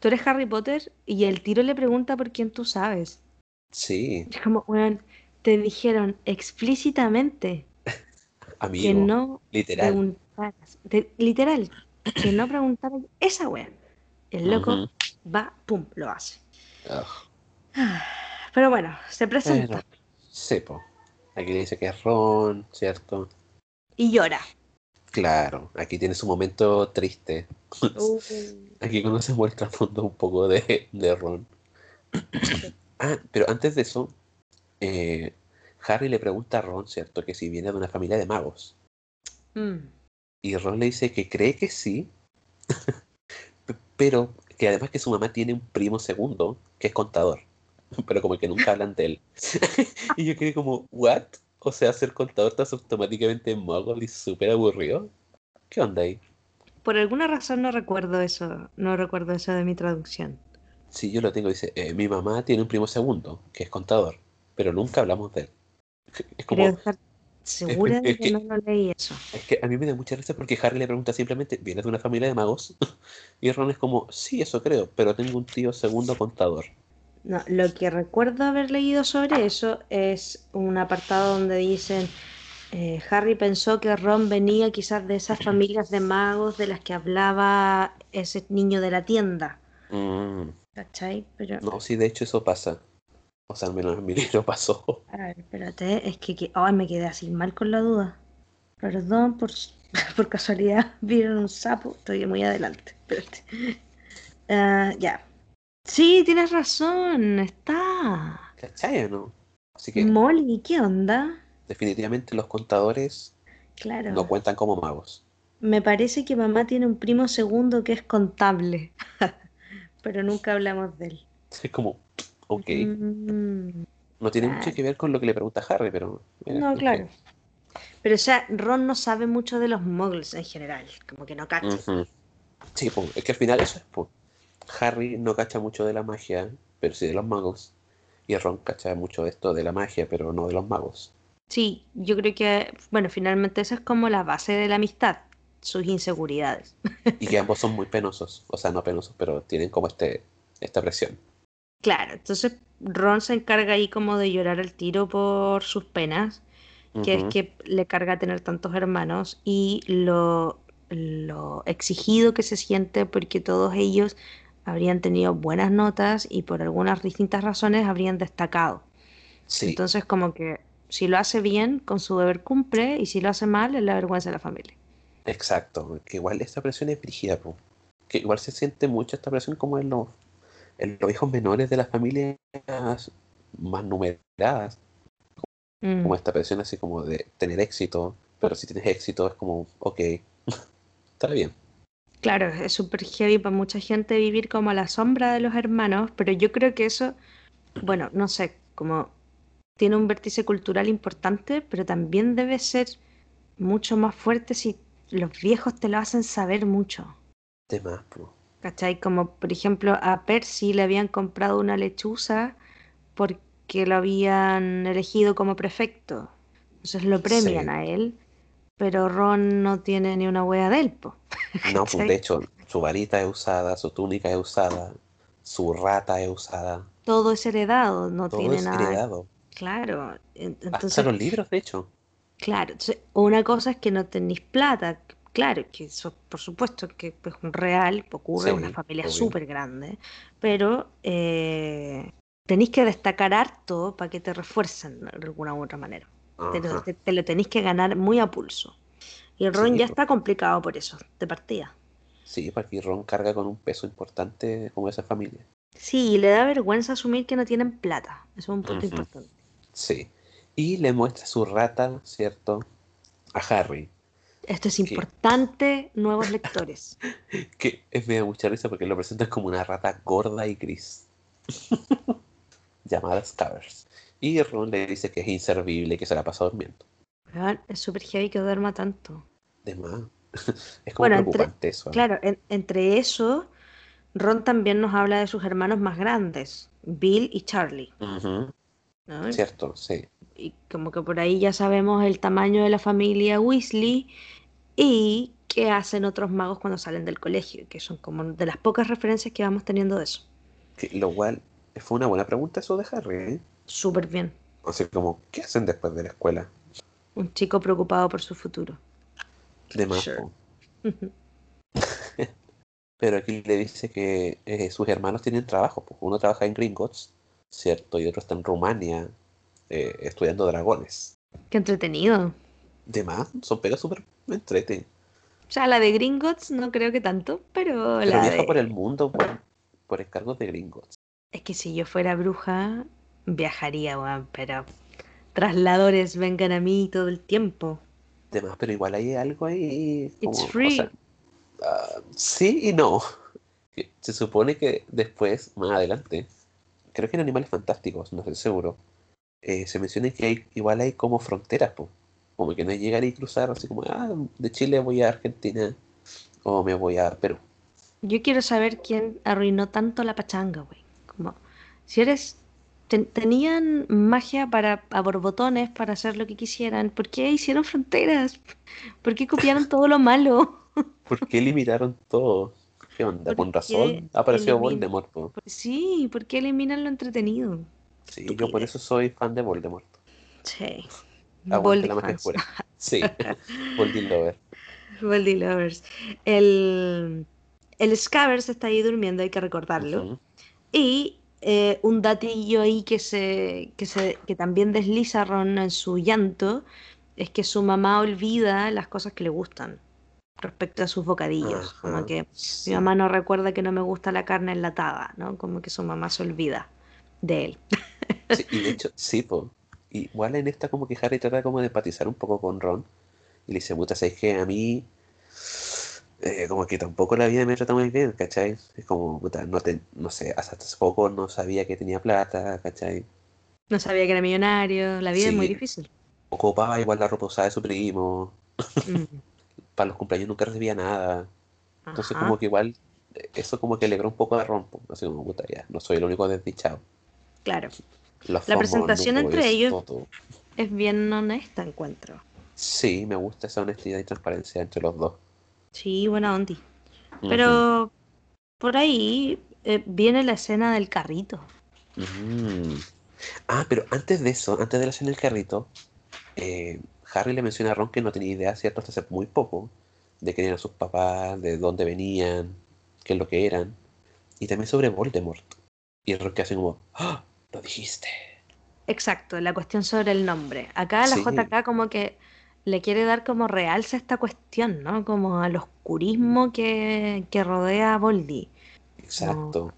Tú eres Harry Potter y el tiro le pregunta por quién tú sabes. Sí, Es como, weón, te dijeron explícitamente que amigo. no literal. preguntaras. te- literal, que no preguntaras esa weón. El loco Ujú. va, pum, lo hace. Ugh. Pero bueno, se presenta Bueno, sí, po. Aquí le dice que es Ron, ¿cierto? y llora. Claro, aquí tiene su momento triste. Uh, Aquí cuando se muestra al fondo un poco de, de Ron. Ah, pero antes de eso, eh, Harry le pregunta a Ron, ¿cierto? Que si viene de una familia de magos. mm. Y Ron le dice que cree que sí, pero que además que su mamá tiene un primo segundo que es contador. Pero como que nunca hablan de él. y yo quedé como, ¿what? O sea, ser contador estás automáticamente muggle y súper aburrido. ¿Qué onda ahí? Por alguna razón no recuerdo eso, no recuerdo eso de mi traducción. Sí, yo lo tengo, dice, eh, mi mamá tiene un primo segundo, que es contador, pero nunca hablamos de él. Es como, Creo estar segura de es que que- no lo leí eso. es que a mí me da mucha risa porque Harry le pregunta simplemente, ¿vienes de una familia de magos? Y Ron es como, sí, eso creo, pero tengo un tío segundo contador. No, lo que recuerdo haber leído sobre eso es un apartado donde dicen eh, Harry pensó que Ron venía quizás de esas familias de magos de las que hablaba ese niño de la tienda. Mm, ¿Cachai? Pero, no, sí, de hecho eso pasa. O sea, al menos en mi libro pasó. a ver, espérate, es que, que- ay, me quedé así mal con la duda. Perdón, por, por casualidad vieron un sapo, estoy muy adelante. Espérate. Ah, ya. Sí, tienes razón, está. ¿Cachai o no? Así que Molly, ¿qué onda? definitivamente los contadores Claro. no cuentan como magos. Me parece que mamá tiene un primo segundo que es contable, pero nunca hablamos de él. Es como, ok. Mm, No tiene mucho claro. que ver con lo que le pregunta Harry, pero... mira, no, claro. Pero o sea, Ron no sabe mucho de los muggles en general, como que no cacha. Sí, po, es que al final eso es, po. Harry no cacha mucho de la magia, pero sí de los magos. Y Ron cacha mucho de esto de la magia, pero no de los magos. Sí, yo creo que, bueno, finalmente esa es como la base de la amistad, sus inseguridades. Y que ambos son muy penosos. O sea, no penosos, pero tienen como este esta presión. Claro, entonces Ron se encarga ahí como de llorar al tiro por sus penas, que es que le carga tener tantos hermanos y lo, lo exigido que se siente porque todos ellos habrían tenido buenas notas y por algunas distintas razones habrían destacado. Sí, Entonces como que si lo hace bien, con su deber cumple y si lo hace mal, es la vergüenza de la familia. exacto. Que igual esta presión es brígida. Que igual se siente mucho esta presión como en los, los hijos menores de las familias más numeradas. Mm, como esta presión así como de tener éxito, pero si tienes éxito es como, ok, está bien. Claro, es súper heavy para mucha gente vivir como a la sombra de los hermanos, pero yo creo que eso, bueno, no sé, como tiene un vértice cultural importante, pero también debe ser mucho más fuerte si los viejos te lo hacen saber mucho. Po. ¿Cachai? Como por ejemplo a Percy le habían comprado una lechuza porque lo habían elegido como prefecto. Entonces lo premian Sí. a él, pero Ron no tiene ni una wea de él, po. No, pues de hecho, su varita es usada, su túnica es usada, su rata es usada, Todo es heredado, no todo tiene es nada. heredado. Claro, en- Hasta entonces, los libros, de hecho. claro, entonces, una cosa es que no tenéis plata, claro, que eso por supuesto que es un real, ocurre en una familia súper grande, pero eh, tenéis que destacar harto para que te refuercen de alguna u otra manera. Te lo, Ajá. te- te lo tenéis que ganar muy a pulso. Y el Ron Sí, ya está complicado por eso, de partida. Sí, porque Ron carga con un peso importante como esa familia. Sí, y le da vergüenza asumir que no tienen plata. Eso es un punto importante. Sí. Y le muestra su rata, ¿cierto? A Harry. Esto es ¿Qué? importante, nuevos lectores. Que es me da mucha risa porque lo presentan como una rata gorda y gris. llamada Scabbers. Y Ron le dice que es inservible y que se la pasa durmiendo. Es súper heavy que duerma tanto. De más. Es como Bueno, entre- preocupante eso. Claro, en- entre eso, Ron también nos habla de sus hermanos más grandes, Bill y Charlie. Cierto, sí. Y como que por ahí ya sabemos el tamaño de la familia Weasley y qué hacen otros magos cuando salen del colegio, que son como de las pocas referencias que vamos teniendo de eso. Que, lo cual fue una buena pregunta eso de Harry. ¿eh? Súper bien. O sea, como, ¿qué hacen después de la escuela? Un chico preocupado por su futuro. De más. Sure. Pero aquí le dice que eh, sus hermanos tienen trabajo. Pues uno trabaja en Gringotts, ¿cierto? Y otro está en Rumania eh, estudiando dragones. Qué entretenido. De más, son pegas súper entrete. O sea, la de Gringotts no creo que tanto, pero Pero la viaja de... por el mundo por, por encargos de Gringotts. Es que si yo fuera bruja, viajaría, weón, pero trasladores vengan a mí todo el tiempo. De más, pero igual hay algo ahí. It's Como, o free. sea, ah, sí y no. Se supone que después, más adelante, creo que en Animales Fantásticos, no estoy seguro, eh, se menciona que hay, igual hay como fronteras, po. como que no es llegar y cruzar así como, ah, de Chile voy a Argentina o me voy a Perú. Yo quiero saber quién arruinó tanto la pachanga, güey. Como, si eres... ten- tenían magia para a borbotones para hacer lo que quisieran. ¿Por qué hicieron fronteras? ¿Por qué copiaron todo lo malo? ¿Por qué limitaron todo? ¿Qué onda? ¿Por Con razón apareció Voldemort. Por- Sí, ¿por qué eliminan lo entretenido? Sí, yo por eso soy fan de Voldemort. Sí. Aguante Voldy la magia oscura. Sí, Voldy Lover. Voldy lovers. El, el Scabbers está ahí durmiendo, hay que recordarlo. Ujú. Y eh, un datillo ahí que se, que se, que también desliza Ron en su llanto es que su mamá olvida las cosas que le gustan respecto a sus bocadillos. Como Ajá, que sí. mi mamá no recuerda que no me gusta la carne enlatada, ¿no? Como que su mamá se olvida de él. Sí, y de hecho, sí, po. Igual en esta como que Harry trata como de empatizar un poco con Ron. Y le dice, puta, ¿sabes que A mí eh, como que tampoco la vida me trata muy bien, ¿cachai? Es como, puta, no, te, no sé, hasta hace poco no sabía que tenía plata, ¿cachai? No sabía que era millonario, la vida es muy difícil. Ocupaba igual la ropa usada de su primo. Mm. Para los cumpleaños nunca recibía nada. Entonces Ajá. como que igual eh, eso como que alegró un poco a Ron. Así como, puta, ya, no soy el único desdichado. Claro, La, La presentación entre es ellos- todo. es bien honesta, encuentro. Sí, me gusta esa honestidad y transparencia entre los dos. Sí, buena. Ujú. Pero por ahí eh, viene la escena del carrito. Mm. Ah, pero antes de eso, antes de la escena del carrito, eh, Harry le menciona a Ron que no tenía idea, ¿cierto? Hasta hace muy poco, de quién eran sus papás, de dónde venían, qué es lo que eran. Y también sobre Voldemort. Y Ron que hace como, ¡Ah! Lo dijiste. Exacto, la cuestión sobre el nombre. Acá la Sí. JK como que le quiere dar como realza esta cuestión, ¿no? Como al oscurismo que, que rodea a Voldy. Exacto.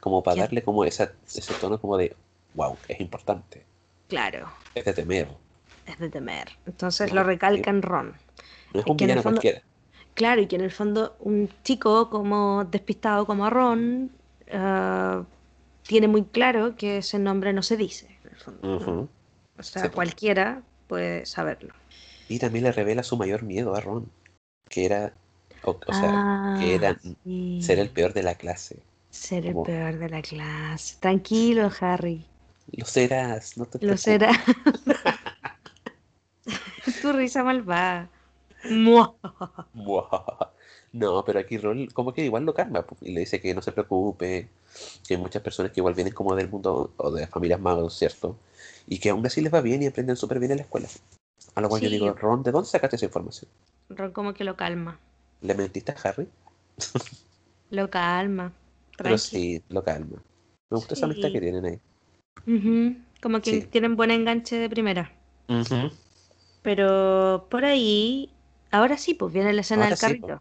Como para darle como esa, ese tono como de, wow, es importante, Claro, es de temer. es de temer. Entonces No, lo recalca en Ron. No es Es un que en el villano fondo- cualquiera. Claro, y que en el fondo un chico como despistado como Ron ah, tiene muy claro que ese nombre no se dice. en el fondo. O sea, pues. cualquiera puede saberlo. Y también le revela su mayor miedo a Ron, que era, o, o sea, Ah, que era sí. ser el peor de la clase. Ser el peor de la clase. Tranquilo, Harry. Lo serás, no te Lo preocupes. será. tu risa malvada. No, pero aquí Ron como que igual lo calma y le dice que no se preocupe, que hay muchas personas que igual vienen como del mundo o de familias magos, ¿cierto? Y que aún así les va bien y aprenden súper bien en la escuela. A lo cual yo digo, Ron, ¿de dónde sacaste esa información? Ron como que lo calma. ¿Le mentiste a Harry? Lo calma. Pero sí, lo calma. Me gusta esa amistad que tienen ahí. Como que Sí. tienen buen enganche de primera. Pero por ahí, ahora sí, pues viene la escena Ahora del po.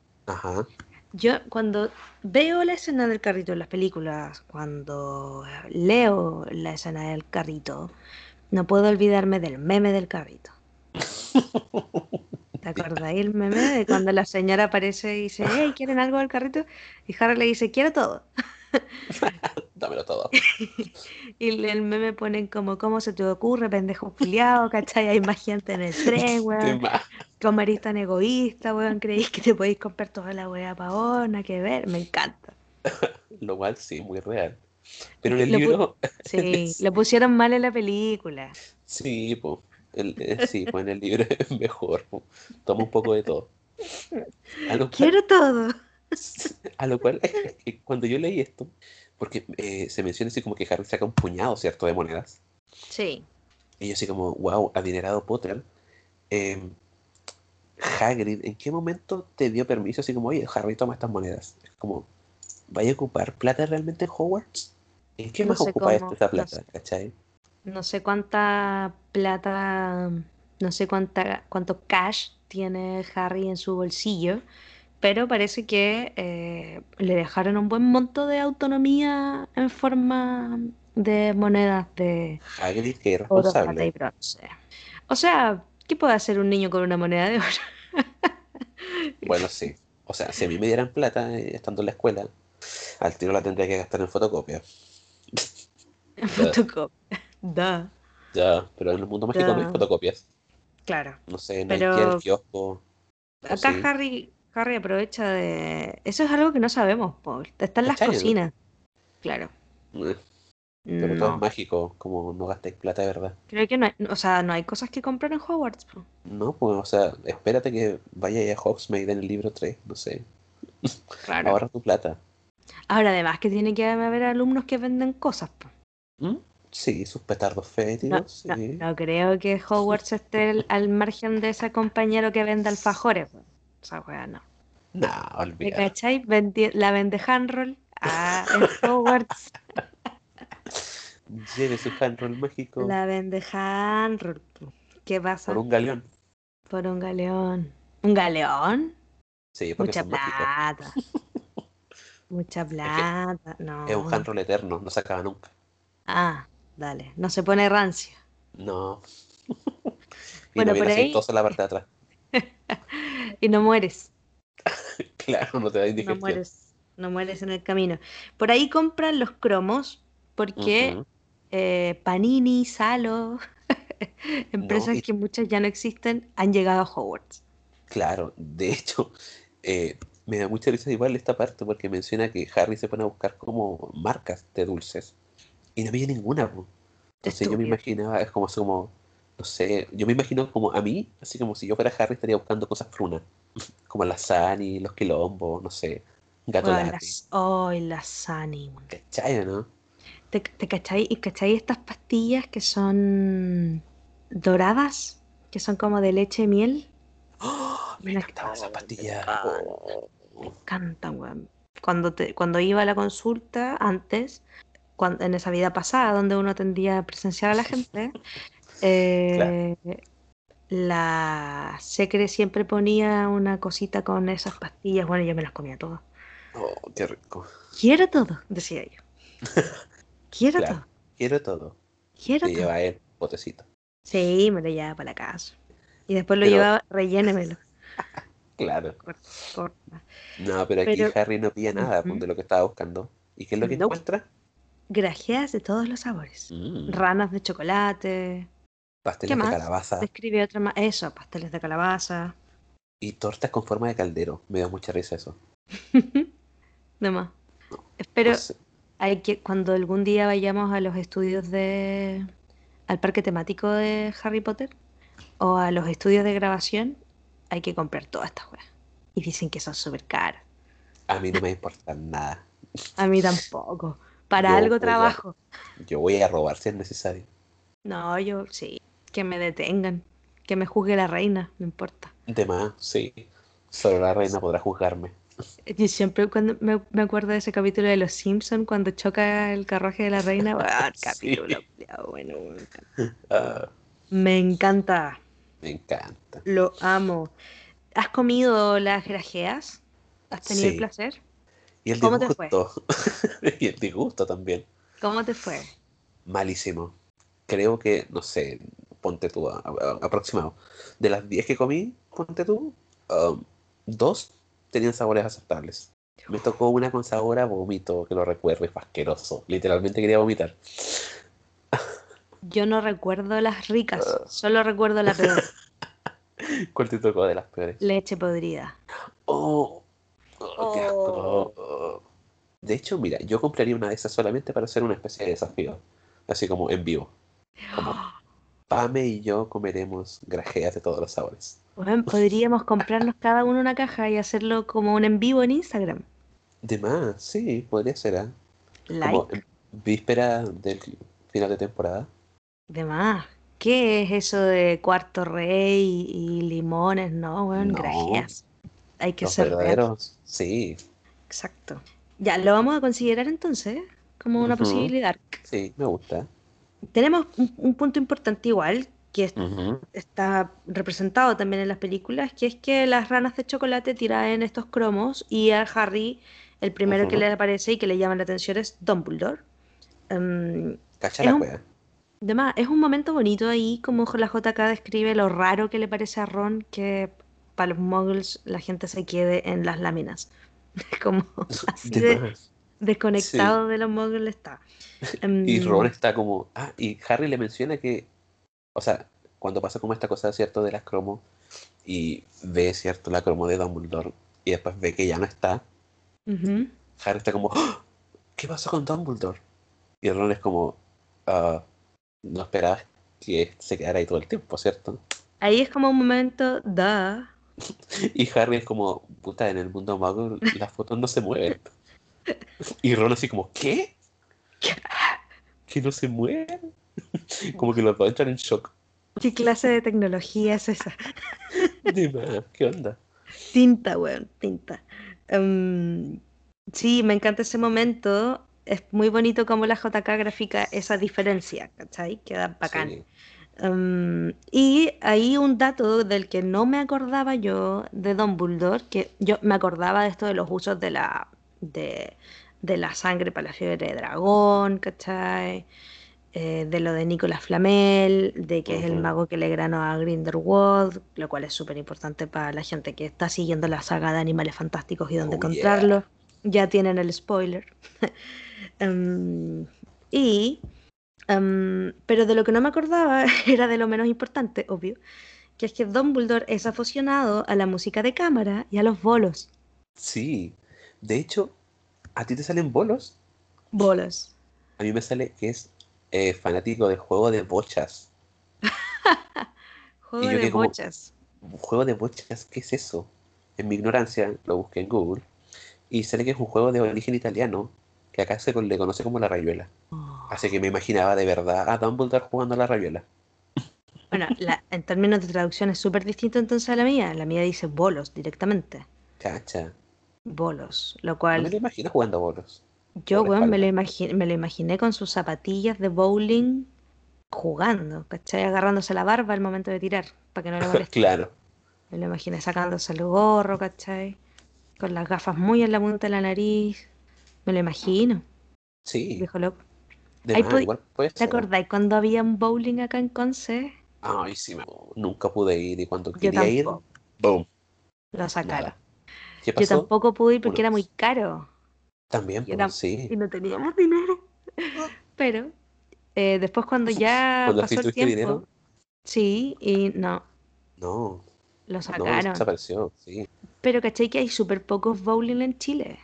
Yo cuando veo la escena del carrito en las películas, cuando leo la escena del carrito, no puedo olvidarme del meme del carrito. ¿Te acordáis el meme de cuando la señora aparece y dice, hey, ¿quieren algo del carrito? Y Harry le dice, quiero todo. Dámelo todo. Y el meme ponen como, ¿cómo se te ocurre, pendejo culiao? ¿Cachai? Hay más gente en el tren, ¿Qué weón. ¿Cómo eres tan egoísta, weón? ¿Creéis que te podéis comprar toda la weá pa' vos? Nada que ver, me encanta. Lo cual sí, muy real. Pero en el Lo libro, Sí, lo pusieron mal en la película. sí, eh, sí, pues en el libro es mejor. po. Toma un poco de todo. Quiero todo. a lo cual, que cuando yo leí esto, porque eh, se menciona así como que Harry saca un puñado, ¿cierto?, de monedas. Sí. Y yo así como, wow, adinerado Potter. Eh, Hagrid, ¿en qué momento te dio permiso así como, oye, Harry, toma estas monedas? Es como, ¿vaya a ocupar plata realmente en Hogwarts? ¿En qué No más ocupa cómo, esta no plata? sé. ¿Cachai? No sé cuánta plata, no sé cuánta, cuánto cash tiene Harry en su bolsillo, pero parece que eh, le dejaron un buen monto de autonomía en forma de monedas de Hagrid, que oro, plata y irresponsable. bronce. O sea, ¿qué puede hacer un niño con una moneda de oro? Bueno, sí. O sea, si a mí me dieran plata eh, estando en la escuela, al tiro la tendría que gastar en fotocopia. En fotocopia. Da, ya, pero en el mundo mágico no hay fotocopias. Claro. No sé, no hay que ir al Pero kiosco. Acá sí. Harry, Harry aprovecha de... Eso es algo que no sabemos, Paul. Está en las cocinas. Claro. Eh, Pero todo es mágico, como no gastéis plata de verdad. Creo que no hay, o sea, no hay cosas que comprar en Hogwarts. po. No, pues, o sea, espérate que vaya a Hogsmeade en el libro 3, no sé. Claro. Ahorra tu plata. Ahora, además que tiene que haber alumnos que venden cosas. po. ¿Mm? Sí, sus petardos fétidos, no, sí. no creo que Hogwarts esté al, al margen de ese compañero que vende alfajores. po. O sea, weá, no. Nah, ¿Me olvídalo. cachai? Vendi- la vende Handroll. Ah, en Hogwarts. Lleve su handroll mágico La vende Handroll. ¿Qué pasa? por un galeón. Por un galeón. ¿Un galeón? Sí, porque Mucha son plata. Mucha plata. Es un No. handroll eterno, no se acaba nunca. Ah, dale. No se pone rancio. No. Y Bueno, no viene por ahí. la parte de atrás. Y no mueres. Claro, no te da No indigestión. mueres. No mueres en el camino. Por ahí compran los cromos porque eh, Panini, Salo, empresas y- que muchas ya no existen, han llegado a Hogwarts. Claro, de hecho, eh, me da mucha risa igual esta parte porque menciona que Harry se pone a buscar como marcas de dulces y no había ninguna. Entonces yo me imaginaba, es como, como, no sé, yo me imagino como a mí, así como si yo fuera Harry estaría buscando cosas frunas, como las Sani, los quilombos, no sé, gato latte, las, ¡Ay, las weón! ¿cachai, no? ¿Te, te cachai? ¿Y cachai estas pastillas que son doradas? Que son como de leche y miel. ¡Oh! me encantaban esas oh, pastillas. me Oh. Me encantan, weón. Cuando, te, cuando iba a la consulta antes, cuan- en esa vida pasada donde uno atendía presencial a la gente, eh, la secre siempre ponía una cosita con esas pastillas. Bueno, yo me las comía todas. Oh, qué rico. Quiero todo, decía yo. Quiero Claro. todo, Quiero todo. quiero Te todo. lleva él, botecito. Sí, me lo llevaba para la casa. Y después lo Pero- llevaba, rellénemelo. Claro. Corta, corta. No, pero aquí Pero- Harry no pilla nada de lo que estaba buscando. ¿Y qué es lo que encuentra? Grajeas de todos los sabores. Mm, Ranas de chocolate. Pasteles ¿Qué de calabaza Describe otra más. Eso, pasteles de calabaza. y tortas con forma de caldero. Me da mucha risa eso. No más. Espero No sé. hay que, cuando algún día vayamos a los estudios de. al parque temático de Harry Potter o a los estudios de grabación, hay que comprar todas estas weas. Y dicen que son súper caras. A mí no me importa nada. A mí tampoco. Para Yo algo a- trabajo. Yo voy a robar si es necesario. No, yo sí. Que me detengan. Que me juzgue la reina, no importa. De más, sí. Solo la reina podrá juzgarme. Yo siempre cuando me, me acuerdo de ese capítulo de Los Simpsons cuando choca el carruaje de la reina. ¡Ah, Sí. capítulo! culiao, bueno, bueno. Ah, Me encanta. me encanta. Lo amo. ¿Has comido las grajeas? ¿Has tenido el Sí. placer? Y el ¿Cómo te fue? disgusto. y el disgusto también. ¿Cómo te fue? Malísimo. Creo que, no sé, ponte tú, a- a- aproximado. De las 10 que comí, ponte tú, um, dos tenían sabores aceptables. Me tocó una con sabor a vómito, que lo recuerdo, es asqueroso. Literalmente quería vomitar. Yo no recuerdo las ricas, Ah. solo recuerdo la peor, ¿Cuál te tocó de las peores? leche podrida. Oh, oh, qué asco. Oh. De hecho, mira, yo compraría una de esas solamente para hacer una especie de desafío. Así como en vivo. Como Pame y yo comeremos grajeas de todos los sabores. Bueno, podríamos comprarnos cada uno una caja y hacerlo como un en vivo en Instagram. De más, sí, podría ser. Como Like. víspera del final de temporada. De más. ¿Qué es eso de cuarto rey y limones? No, bueno, No. grajeas. Hay que Los ser real. verdaderos, sí, Exacto. Ya, lo vamos a considerar entonces como una posibilidad. sí, me gusta. Tenemos un, un punto importante igual, que es- está representado también en las películas, que es que las ranas de chocolate tiran estos cromos y a Harry el primero que le aparece y que le llama la atención es Dumbledore. Em, Cacha Es la. Además, es un momento bonito ahí, como la JK describe lo raro que le parece a Ron que para los muggles la gente se quede en las láminas. Como así De desconectado de los muggles está. Y Em, Ron está como. Ah, y Harry le menciona que. O sea, cuando pasa como esta cosa, ¿cierto? De las cromos. Y ve, ¿cierto? La cromo de Dumbledore. Y después ve que ya no está. Harry está como. ¡Ah! ¿Qué pasó con Dumbledore? Y Ron es como. "Ah, no esperabas que se quedara ahí todo el tiempo, ¿cierto? Ahí es como un momento, da. Y Harry es como, puta, en el mundo mago las fotos no se mueven. Y Ron así como, ¿qué? ¿Que no se mueven? Como que los dos entran en shock. ¿Qué clase de tecnología es esa? Más, ¿qué onda? Tinta, weón, tinta. Em, sí, me encanta ese momento. Es muy bonito como la JK grafica esa diferencia, ¿cachai? Queda bacán. Sí. Um, y hay un dato del que no me acordaba yo de Dumbledore, que yo me acordaba de esto de los usos de la, de, de la sangre para la fiebre de dragón, ¿cachai? Eh, de lo de Nicolas Flamel, de que es el mago que le granó a Grindelwald, lo cual es súper importante para la gente que está siguiendo la saga de Animales Fantásticos y dónde Oh, yeah. encontrarlos. Ya tienen el spoiler. Em, y Em, pero de lo que no me acordaba era de lo menos importante, obvio, que es que Dumbledore es aficionado a la música de cámara y a los bolos. Sí. De hecho, ¿a ti te salen bolos? Bolos. A mí me sale que es eh, fanático del juego de bochas. Juego de como- bochas. ¿Juego de bochas? ¿Qué es eso? En mi ignorancia, lo busqué en Google. Y sale que es un juego de origen italiano, que acá se le conoce como la rayuela. Oh. Así que me imaginaba de verdad a Dumbledore jugando a la rayuela. Bueno, la- en términos de traducción es súper distinto entonces a la mía. La mía dice bolos directamente. Cacha. Bolos. Lo No cual me lo imagino jugando a bolos. yo, weón, me lo, imagi- me lo imaginé con sus zapatillas de bowling jugando, ¿cachai? Agarrándose la barba al momento de tirar, para que no le moleste. claro. Me lo imaginé sacándose el gorro, ¿cachai? Con las gafas muy en la punta de la nariz. Me lo imagino, Sí. viejo loco. De Ahí más, pod- igual puede ¿Te acordáis cuando había un bowling acá en Conce? Ay, sí, me- nunca pude ir y cuando Yo quería ir, boom. Lo sacaron. Nada. ¿Qué Yo tampoco pude ir porque era muy caro También, pues, sí. y no teníamos dinero. Pero eh, después cuando ya Cuando pasó el tiempo, dinero, sí, y no, no, lo no, sacaron. desapareció, sí. Pero caché que hay súper pocos bowling en Chile.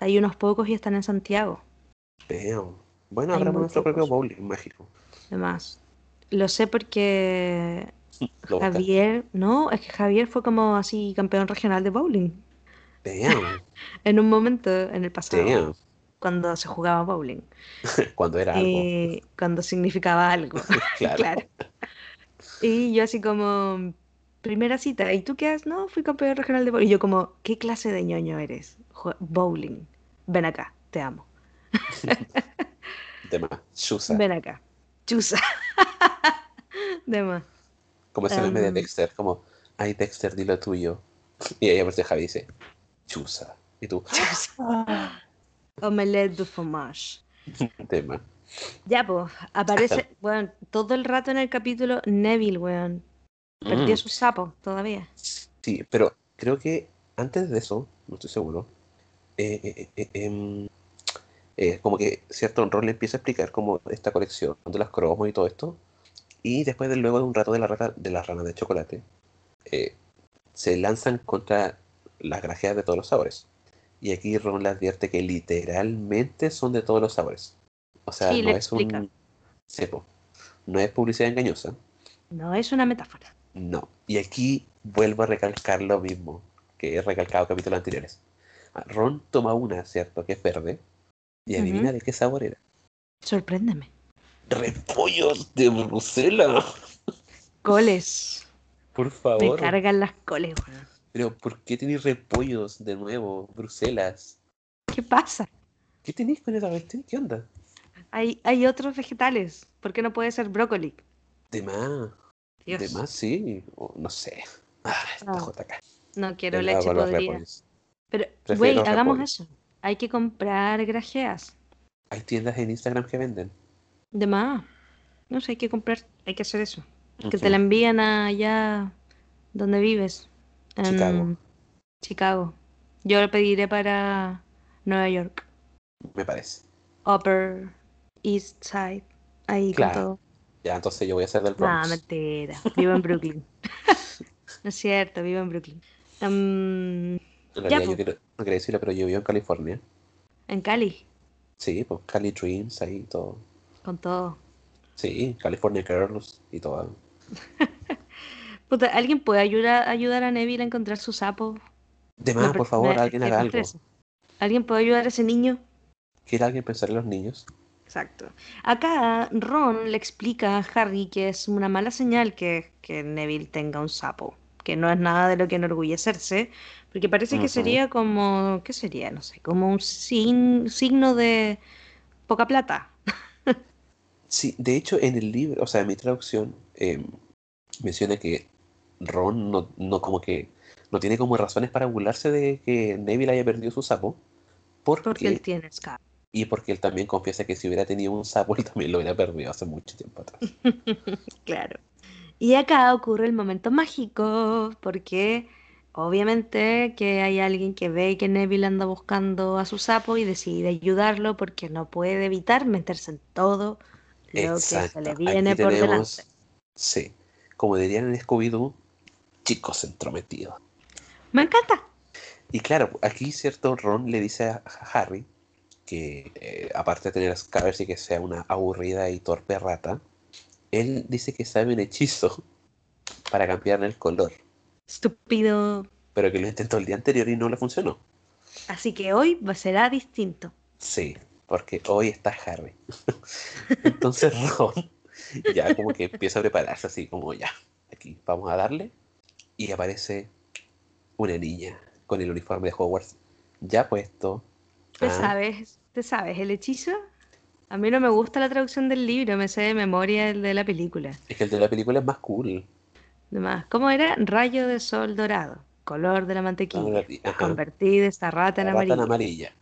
Hay unos pocos y están en Santiago. Damn. Bueno, muy nuestro propio bowling mágico. Además, lo sé porque. Javier, no, es que Javier fue como así campeón regional de bowling. Damn, En un momento en el pasado, damn. cuando se jugaba bowling, Cuando era algo. eh, cuando significaba algo. Claro. Claro. Y yo así como, primera cita, ¿y tú qué haces? No, fui campeón regional de bowling. Y yo como, ¿qué clase de ñoño eres? Bowling. Ven acá, te amo. De más. Chusa. Ven acá. Chusa. De más. Como ese meme de Em. Dexter, como, ay Dexter, di lo tuyo. Y ahí aparece Javi dice, chusa. Y tú, Omelette du fromage. tema. Ya, pues, aparece, weón, todo el rato en el capítulo Neville, weón. Perdió Mm, su sapo todavía. Sí, pero creo que antes de eso, no estoy seguro, eh, eh, eh, em, eh, como que cierto Ron le empieza a explicar como esta colección de los cromos y todo esto, y después de luego de un rato de la rata, de las ranas de chocolate, eh, se lanzan contra las grajeas de todos los sabores. Y aquí Ron le advierte que literalmente son de todos los sabores. O sea, Sí, no es explica. un... sí, po. no es publicidad engañosa. No es una metáfora. No. Y aquí vuelvo a recalcar lo mismo que he recalcado en capítulos anteriores. Ah, Ron toma una, ¿cierto? Que es verde. Y adivina de qué sabor era. Sorpréndeme. ¡Repollos de Bruselas! Coles. Por Me favor. cargan las coles. Pero ¿por qué tenéis repollos de nuevo? Bruselas. ¿Qué pasa? ¿Qué tenéis con esa cuestión? ¿Qué onda? Hay, hay otros vegetales. ¿Por qué no puede ser brócoli? De más. Dios, De más, sí. O no sé. Ah, esta Ah. JK. no quiero leche podrida. Pero, güey, hagamos repollos. eso. Hay que comprar grajeas. Hay tiendas en Instagram que venden. De más. No sé, hay que comprar, hay que hacer eso. Que te la envían allá donde vives. Chicago. Chicago. Yo lo pediré para Nueva York. Me parece. Upper East Side. Ahí Claro. con todo. Ya, entonces yo voy a ser del No, Bronx. mentira. Vivo en Brooklyn. no es cierto, vivo en Brooklyn. Em, En Ya, yo quiero, no quería decirlo, pero yo vivo en California. en Cali, Sí, pues Cali Dreams ahí todo. con todo. Sí, California Girls y todo. Puta, ¿alguien puede ayudar, ayudar a Neville a encontrar su sapo? De más, por favor, alguien haga algo. ¿Alguien puede ayudar a ese niño? ¿Quiere alguien pensar en los niños? Exacto. Acá Ron le explica a Harry que es una mala señal que, que Neville tenga un sapo, que no es nada de lo que enorgullecerse, porque parece que sería como, ¿qué sería? No sé, como un sin- signo de poca plata. Sí, de hecho, en el libro, o sea, en mi traducción, eh, menciona que Ron no, no como que no tiene como razones para burlarse de que Neville haya perdido su sapo. Porque, Porque él tiene escape. y porque él también confiesa que si hubiera tenido un sapo, él también lo hubiera perdido hace mucho tiempo atrás. Claro. Y acá ocurre el momento mágico, porque obviamente que hay alguien que ve que Neville anda buscando a su sapo y decide ayudarlo porque no puede evitar meterse en todo lo que se le Aquí viene por tenemos, delante. sí, como dirían en Scooby-Doo, chicos entrometidos. Me encanta. Y claro, aquí cierto Ron le dice a Harry que eh, aparte de tener Scabbers y que sea una aburrida y torpe rata, él dice que sabe un hechizo para cambiarle el color, Estúpido. pero que lo intentó el día anterior y no le funcionó. Así que hoy será distinto. Sí, porque hoy está Harry. Entonces Ron ya como que empieza a prepararse así como ya, aquí vamos a darle y aparece una niña con el uniforme de Hogwarts ya puesto. ¿Te Ah, sabes? ¿Te sabes el hechizo? A mí no me gusta la traducción del libro, me sé de memoria el de la película. Es que el de la película es más cool. Además, ¿cómo era? Rayo de sol dorado, color de la mantequilla. Ajá. Convertí esta rata en La rata en amarilla. amarilla.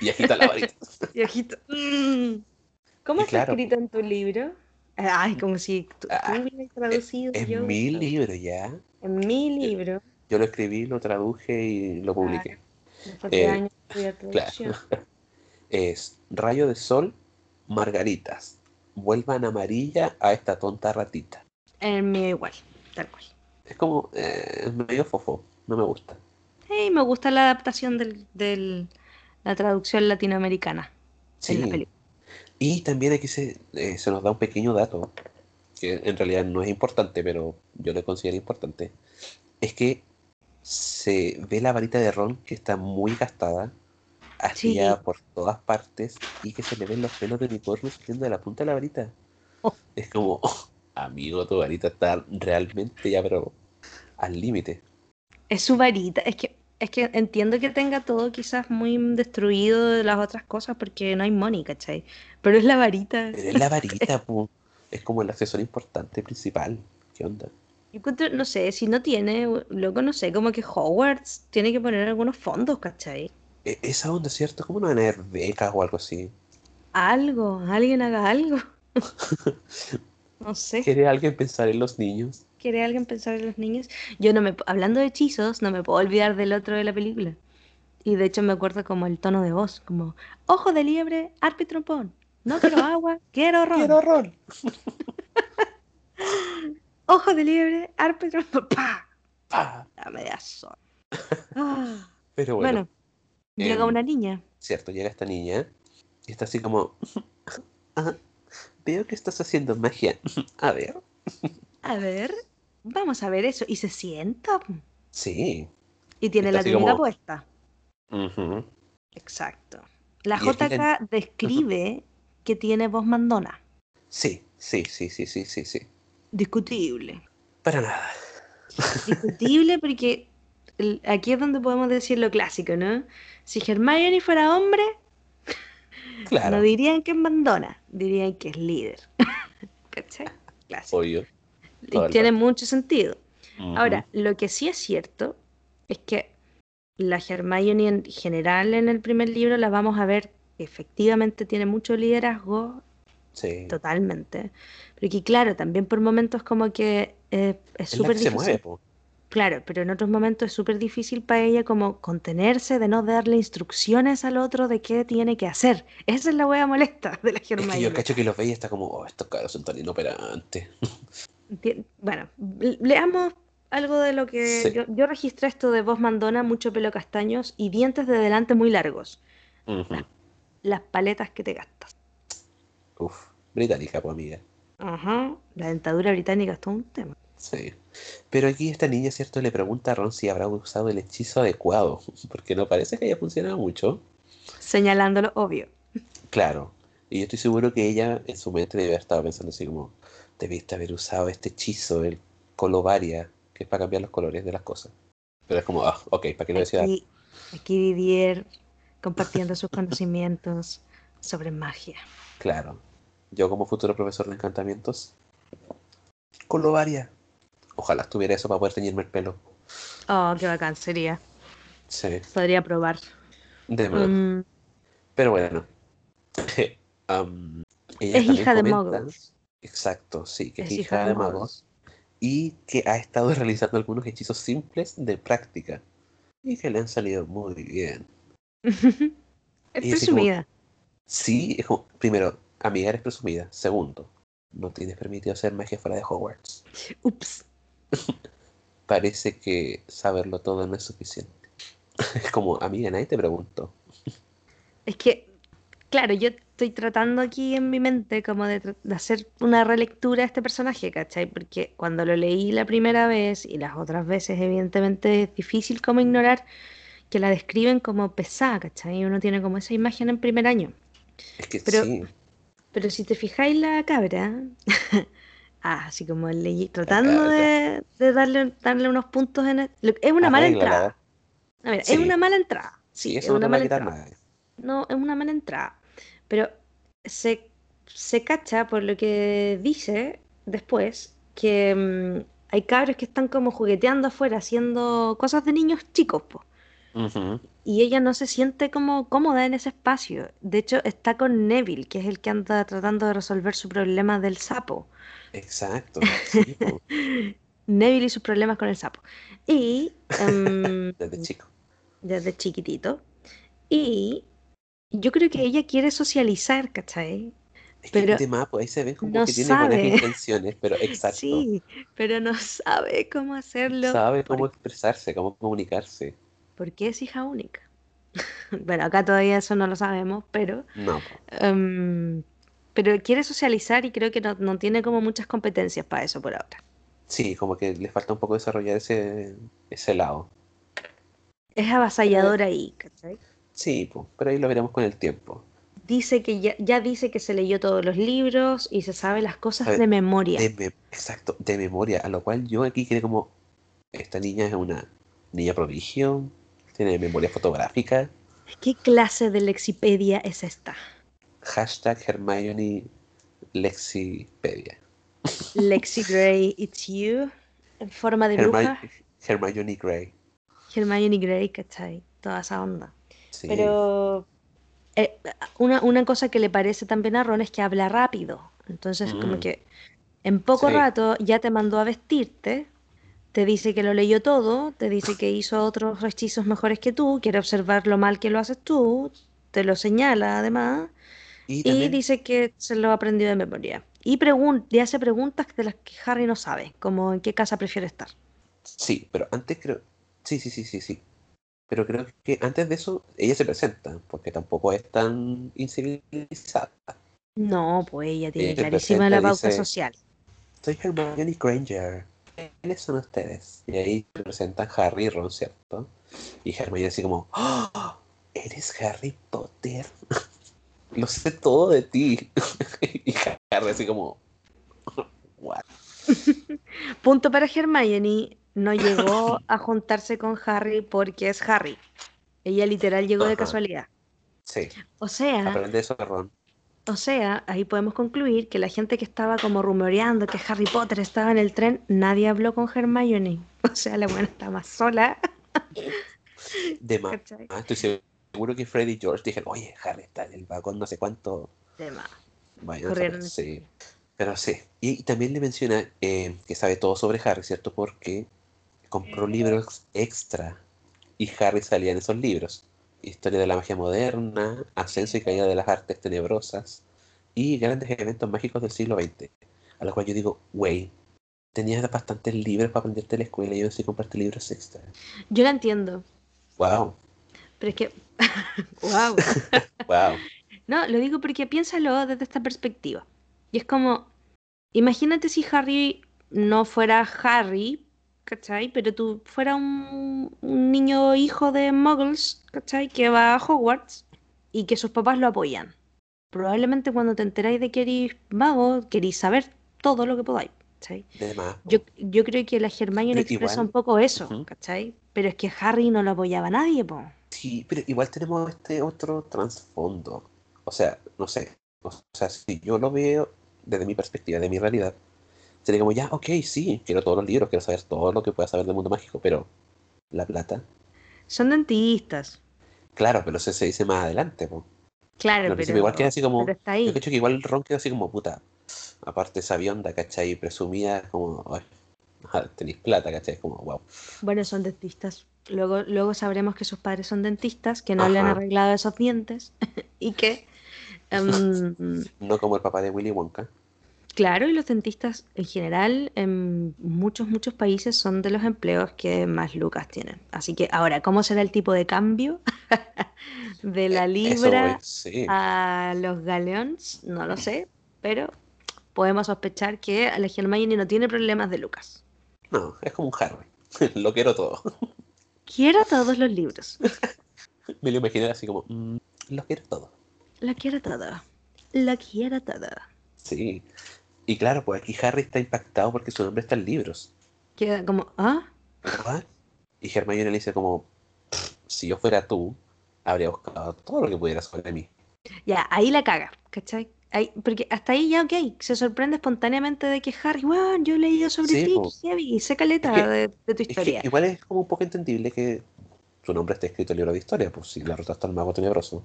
Y agita la varita. Y mm. ¿Cómo está claro, escrito en tu libro? Ay, como si tú, tú Ah, hubieras traducido Es yo mi libro ya. En mi libro. Yo lo escribí, lo traduje y lo publiqué. Después de Eh, años Claro. Es rayo de sol, margaritas. Vuelvan amarilla a esta tonta ratita. En el mío igual, tal cual. Es como, eh, es medio fofo. No me gusta. Hey, me gusta la adaptación del, del- la traducción latinoamericana en la Sí. película. Y también aquí se, eh, se nos da un pequeño dato. Que en realidad no es importante, pero yo lo considero importante, es que se ve la varita de Ron que está muy gastada, astillada por todas partes, y que se le ven los pelos de unicornio saliendo de la punta de la varita. Oh. Es como, oh, amigo, tu varita está realmente ya, pero al límite. Es su varita, es que es que entiendo que tenga todo quizás muy destruido de las otras cosas porque no hay money, ¿cachai? Pero es la varita. Pero es la varita, pu. Es como el accesorio importante principal. ¿Qué onda? no sé, si no tiene, luego no sé, como que Hogwarts tiene que poner algunos fondos, ¿cachai? E, esa onda, ¿cierto? ¿Cómo no van a haber becas o algo así? Algo, alguien haga algo. no sé. ¿Quiere alguien pensar en los niños? quiere alguien pensar en los niños. Yo no me, hablando de hechizos, no me puedo olvidar del otro de la película. Y de hecho me acuerdo como el tono de voz, como, ojo de liebre, arpa trompón. No quiero agua, quiero ron. Quiero ron. ojo de liebre, trompón. ¡Pa! ¡Pa! La media sol. Pero bueno. Bueno, llega em, una niña. Cierto, llega esta niña y está así como, "Ah, veo que estás haciendo magia. A ver. A ver, vamos a ver eso. Y se sienta. Sí. Y tiene Está la túnica como- puesta. Exacto. La JK describe que tiene voz mandona. Sí, sí, sí, sí, sí, sí, sí. Discutible. Para nada. Discutible porque aquí es donde podemos decir lo clásico, ¿no? Si Hermione fuera hombre, Claro, no dirían que es mandona, dirían que es líder. ¿Cachai? Clásico. obvio. Y tiene mucho sentido. Ahora, lo que sí es cierto es que la Hermione en general en el primer libro la vamos a ver efectivamente tiene mucho liderazgo, Sí. totalmente. Pero que claro, también por momentos como que eh, es súper que se difícil. mueve, po. Claro, pero en otros momentos es súper difícil para ella como contenerse, de no darle instrucciones al otro de qué tiene que hacer. Esa es la wea molesta de la Es que yo Hermione. cacho que los y está como, oh, estos caros son tan inoperantes. Bueno, leamos algo de lo que Sí. yo, yo registré esto de voz mandona, mucho pelo castaños y dientes de delante muy largos. Ujú. Las paletas que te gastas. Uf, británica, pues amiga. Ajá, la dentadura británica es todo un tema. Sí. Pero aquí esta niña, ¿cierto? Le pregunta a Ron si habrá usado el hechizo adecuado, porque no parece que haya funcionado mucho. Señalándolo obvio. Claro. Y yo estoy seguro que ella en su mente debe haber estado pensando así como, debiste haber usado este hechizo, el colovaria, que es para cambiar los colores de las cosas. Pero es como, ah, ok, ¿para qué lo decía? Aquí, aquí Didier compartiendo sus conocimientos sobre magia. Claro. Yo como futuro profesor de encantamientos, colovaria. Ojalá tuviera eso para poder teñirme el pelo. Oh, qué bacán sería. Sí, Podría probar. de. Mm, Pero bueno. Ella es hija de muggles. Exacto, sí, que es, Es hija de magos. Y que ha estado realizando algunos hechizos simples de práctica. Y que le han salido muy bien. es como- presumida. Sí, es como, primero, amiga eres presumida. Segundo, no tienes permitido hacer magia fuera de Hogwarts. Ups. Parece que saberlo todo no es suficiente. Es como, amiga, nadie te preguntó. Es que, claro, yo estoy tratando aquí en mi mente como de, de hacer una relectura de este personaje, ¿cachai? Porque cuando lo leí la primera vez y las otras veces, evidentemente es difícil como ignorar que la describen como pesada, ¿cachai? Uno tiene como esa imagen en primer año. Es que Pero- sí, Pero si te fijáis la cabra, ah, así como leí, tratando de, de darle, darle unos puntos en el- Es una mala entrada. Es una mala entrada. Sí, Sí, es no una mala entrada. No, es una mala entrada. Pero se, se cacha por lo que dice después que mm, hay cabros que están como jugueteando afuera, haciendo cosas de niños chicos, po. Y ella no se siente como cómoda en ese espacio. De hecho, está con Neville, que es el que anda tratando de resolver su problema del sapo. Exacto. sí, Neville y sus problemas con el sapo. Y em, desde chico. desde chiquitito. Y yo creo que ella quiere socializar, ¿cachai? Es que Pero el tema, pues ahí se ve como no que tiene buenas intenciones, pero exacto. Sí, pero no sabe cómo hacerlo Sabe cómo expresarse, cómo comunicarse. Porque es hija única. Bueno, acá todavía eso no lo sabemos, pero No, em, pero quiere socializar y creo que no, no tiene como muchas competencias para eso por ahora. Sí, como que le falta un poco desarrollar ese, ese lado. Es avasallador ahí, ¿cachai? Sí, pues, pero ahí lo veremos con el tiempo. Dice que ya, ya dice que se leyó todos los libros y se sabe las cosas ver, de memoria. De me- exacto, de memoria. A lo cual yo aquí quedé como, esta niña es una niña prodigio, tiene memoria fotográfica. ¿Qué clase de lexipedia es esta? Hashtag Hermione Lexipedia. Lexi Gray, it's you. En forma de Hermi- bruja. Hermione Gray. Hermione Gray, ¿cachai? Toda esa onda. Sí. Pero eh, una, una cosa que le parece también a Ron es que habla rápido. Entonces, como Mm. que en poco Sí. rato ya te mandó a vestirte, te dice que lo leyó todo, te dice que hizo otros hechizos mejores que tú, quiere observar lo mal que lo haces tú, te lo señala además, Y dice que se lo aprendió de memoria. Y, y hace preguntas de las que Harry no sabe, como en qué casa prefiere estar. sí, pero antes creo, sí, sí, sí, sí, sí. Pero creo que antes de eso ella se presenta, porque tampoco es tan incivilizada. No, pues ella tiene clarísima la pauta dice- social. Soy Hermione Granger. ¿Quiénes son ustedes? Y ahí se presentan Harry y Ron, ¿cierto? Y Hermione así como, ¡Oh! ¿Eres Harry Potter? Lo sé todo de ti. y Harry así como, ¿what? Punto para Hermione, no llegó a juntarse con Harry porque es Harry. Ella literal llegó de casualidad. Sí, O sea, aprende eso de Ron. O sea, ahí podemos concluir que la gente que estaba como rumoreando que Harry Potter estaba en el tren, nadie habló con Hermione. O sea, la buena está más sola. De más. ¿cachai? Estoy seguro que Freddy y George dijeron, oye, Harry está en el vagón no sé cuánto. De más. Corrieron. saber". Sí. Pero sí. Y, y también le menciona eh, que sabe todo sobre Harry, ¿cierto? Porque compró libros extra y Harry salía en esos libros. Historia de la magia moderna, ascenso y caída de las artes tenebrosas y grandes eventos mágicos del siglo XX. A lo cual yo digo, wey, tenías bastantes libros para aprenderte en la escuela y yo sí compraste libros extra. Yo la entiendo, Wow, pero es que... ¡Wow! wow. No, lo digo porque piénsalo desde esta perspectiva. Y es como, imagínate si Harry no fuera Harry, ¿cachai? Pero tú fuera un, un niño hijo de muggles, ¿cachai? Que va a Hogwarts y que sus papás lo apoyan. Probablemente cuando te enteráis de que eres mago, queréis saber todo lo que podáis, ¿cachai? De más. Yo, yo creo que la Hermione Pero expresa igual- un poco eso. ¿cachai? Pero es que Harry no lo apoyaba a nadie, po. Sí, pero igual tenemos este otro trasfondo. O sea, no sé. O sea, si yo lo veo desde mi perspectiva, de mi realidad, sería como, ya, ok, sí, quiero todos los libros, quiero saber todo lo que pueda saber del mundo mágico, pero la plata. Son dentistas. Claro, pero eso se dice más adelante, po. Claro, Al pero, igual queda así como. está ahí. Yo que igual Ron queda así como puta. Aparte esa bionda, ¿cachai? Presumida como, ay, tenéis plata, ¿cachai? Como, wow. Bueno, son dentistas. Luego, luego sabremos que sus padres son dentistas, que no le han arreglado esos dientes y que, em, No como el papá de Willy Wonka. Claro, y los dentistas en general en muchos, muchos países son de los empleos que más lucas tienen. Así que ahora, ¿cómo será el tipo de cambio de la Eso, libra sí. a los galeones? No lo sé, pero podemos sospechar que la Hermione no tiene problemas de lucas. No, es como un Harry. lo quiero todo. Quiero todos los libros. Me lo imaginé así como, mm, lo quiero todo. Lo quiero todo. Lo quiero todo. Sí. Y claro, pues aquí Harry está impactado porque su nombre está en libros. Queda como, ¿ah? ¿What? Y Hermione le dice como, "Pff, si yo fuera tú, habría buscado todo lo que pudiera sobre mí. Ya, ahí la caga, ¿cachai? Ahí, porque hasta ahí ya, ok, se sorprende espontáneamente de que Harry, weón, yo he leído sobre Sí, ti, heavy, y sé caleta Es que- de, de tu Es que historia. igual es como un poco entendible que su nombre esté escrito en el libro de historia, pues si la ruta está al mago tenebroso.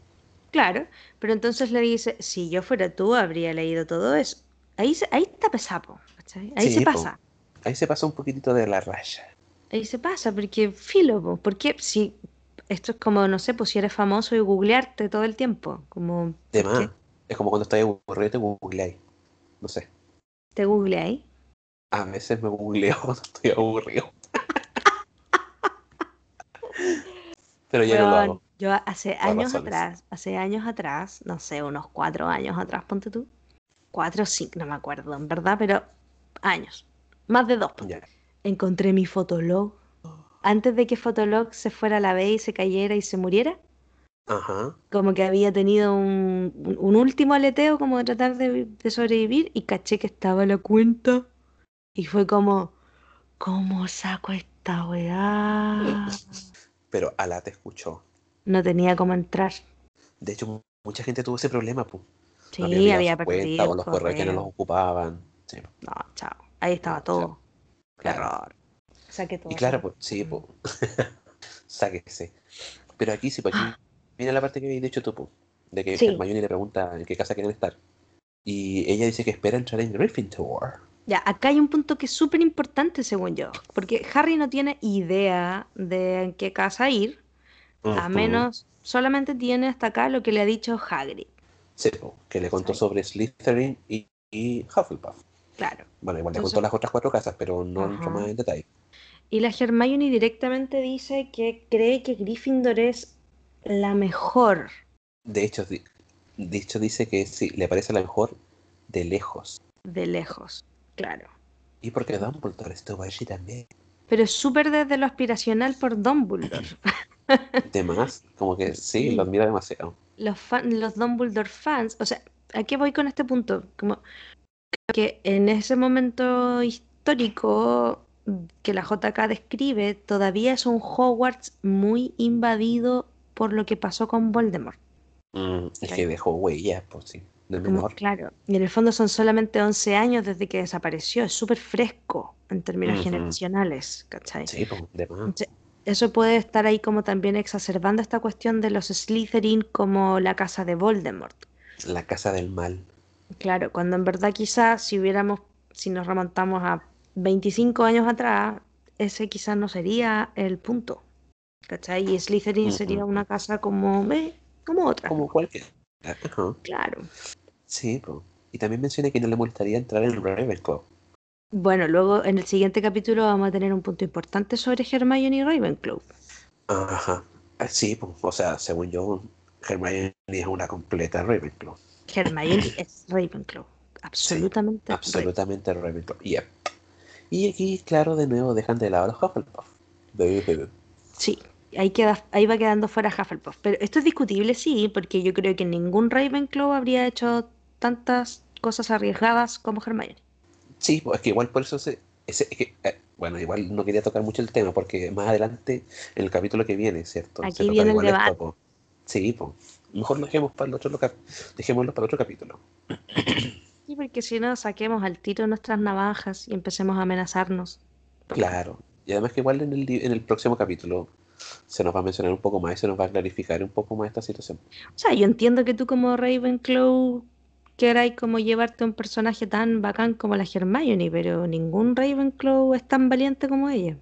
Claro, pero entonces le dice, si yo fuera tú, habría leído todo eso. Ahí, se- ahí está pesapo, ¿cachai? Ahí Sí, se po. pasa. Ahí se pasa un poquitito de la raya. Ahí se pasa, porque filo, po, porque si esto es como, no sé, pues si eres famoso y googlearte todo el tiempo, como, De. Es como cuando estás aburrido te googleáis. No sé. ¿Te googleáis? A veces me googleo cuando estoy aburrido. Pero ya no lo hago. yo hace años atrás, hace años atrás, no sé, unos cuatro años atrás, ponte tú, cuatro o cinco, no me acuerdo, en verdad, pero años. Más de dos. Ya. Encontré mi fotolog. Antes de que Fotolog se fuera a la B y se cayera y se muriera, Ajá. como que había tenido un, un- último aleteo como de tratar de, de sobrevivir y caché que estaba la cuenta y fue como, ¿cómo saco esta weá? Pero Alá te escuchó. No tenía cómo entrar. De hecho, mu- mucha gente tuvo ese problema, pues. Sí, había había perdido el los correos que no los ocupaban. Sí, No, chao. Ahí estaba todo. Qué Claro. error. Saqué todo. Y claro, pues, sí, pues. Sáquese. Pero aquí sí, pues aquí viene la parte que habéis dicho tú, pues. De que Sí. Hermione le pregunta en qué casa quieren estar. Y ella dice que espera entrar en Gryffindor. Ya, acá hay un punto que es súper importante según yo, porque Harry no tiene idea de en qué casa ir, a Ujú. menos solamente tiene hasta acá lo que le ha dicho Hagrid. Sí, que le contó Sí. sobre Slytherin y, y Hufflepuff. Claro. Bueno, igual le contó las otras cuatro casas, pero no entró Ajá. más en detalle. Y la Hermione directamente dice que cree que Gryffindor es la mejor. De hecho, di- de hecho dice que sí, le parece la mejor de lejos. de lejos, claro. Y porque Dumbledore estuvo allí también. Pero es súper desde lo aspiracional por Dumbledore. De más, como que sí, Sí. lo admira demasiado. Los, fan- los Dumbledore fans, o sea, ¿a qué voy con este punto? Como que en ese momento histórico que la JK describe, todavía es un Hogwarts muy invadido por lo que pasó con Voldemort. Mm, es que dejó huellas, pues sí, de Como, menor. claro, y en el fondo son solamente 11 años desde que desapareció, es súper fresco en términos generacionales, ¿cachai? Sí, pues, de más. Entonces, Eso puede estar ahí como también exacerbando esta cuestión de los Slytherin como la casa de Voldemort. La casa del mal. Claro, cuando en verdad quizás si hubiéramos, si nos remontamos a 25 años atrás, ese quizás no sería el punto. ¿Cachai? Y Slytherin sería una casa como, eh, como otra. Como cualquier. Claro. Sí, pues. Y también menciona que no le molestaría entrar en Ravenclaw. Bueno, luego en el siguiente capítulo vamos a tener un punto importante sobre Hermione y Ravenclaw. Ajá. Ah, Sí, pues, o sea, según yo, Hermione es una completa Ravenclaw. Hermione es Ravenclaw. Absolutamente. Absolutamente Ravenclaw. Yep. Y aquí, claro, de nuevo dejan de lado a los Hufflepuff. Sí, ahí, queda, ahí va quedando fuera Hufflepuff. Pero esto es discutible, sí, porque yo creo que ningún Ravenclaw habría hecho tantas cosas arriesgadas como Hermione. Sí, pues es que igual por eso se. es que, eh, bueno, igual no quería tocar mucho el tema porque más adelante, en el capítulo que viene, ¿cierto? Aquí Se viene el esto, debate. po. Sí, pues. Mejor lo dejemos para el otro loca- dejémoslo para el otro capítulo. Sí, porque si no, saquemos al tiro nuestras navajas y empecemos a amenazarnos. Claro. Y además que igual en el, en el próximo capítulo se nos va a mencionar un poco más y se nos va a clarificar un poco más esta situación. O sea, yo entiendo que tú como Ravenclaw queráis como llevarte un personaje tan bacán como la Hermione, pero ningún Ravenclaw es tan valiente como ella.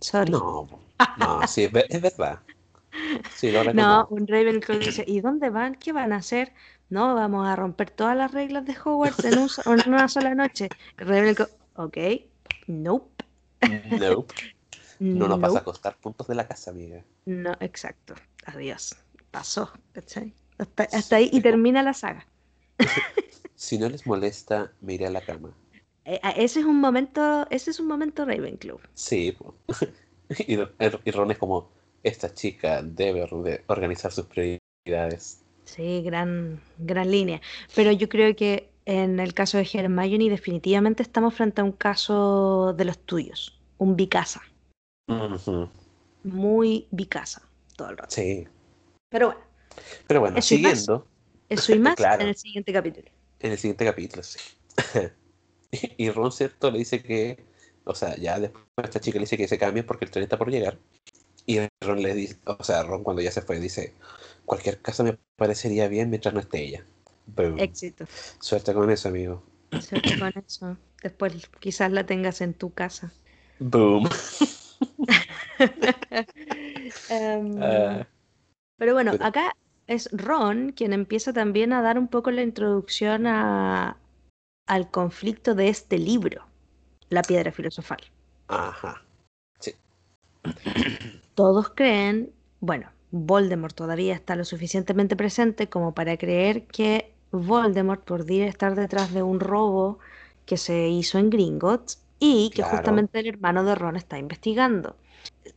Sorry. No, no, sí, es, es verdad. Sí, lo No, un Ravenclaw dice, ¿y dónde van? ¿Qué van a hacer? No, vamos a romper todas las reglas de Hogwarts en, un so- en una sola noche. Ravenclaw, ok, nope, Nope. No nos vas a costar puntos de la casa, amiga. no, exacto, adiós, pasó, ¿cachai? Hasta, hasta ahí y termina la saga. Si no les molesta, me iré a la cama. Eh, a- ese es un momento, ese es un momento Ravenclaw. Sí, po. Y, y Ron es como, esta chica debe or- organizar sus prioridades. Sí, gran, gran línea. Pero yo creo que en el caso de Hermione definitivamente estamos frente a un caso de los tuyos, un bicasa, muy bicasa todo el rato. Sí. Pero bueno, Pero bueno, siguiendo eso y más Claro. en el siguiente capítulo. en el siguiente capítulo, sí. Y Ron, ¿cierto? Le dice que, o sea, ya después esta chica le dice que se cambie porque el tren está por llegar. Y Ron le dice, o sea, Ron cuando ya se fue dice, cualquier casa me parecería bien mientras no esté ella. Boom. Éxito. Suerte con eso, amigo. Suerte con eso. Después quizás la tengas en tu casa. Boom. Ah, Pero bueno, acá es Ron quien empieza también a dar un poco la introducción a- al conflicto de este libro, La Piedra Filosofal. ajá. Todos creen, bueno, Voldemort todavía está lo suficientemente presente como para creer que Voldemort podría estar detrás de un robo que se hizo en Gringotts y que Claro. justamente el hermano de Ron está investigando.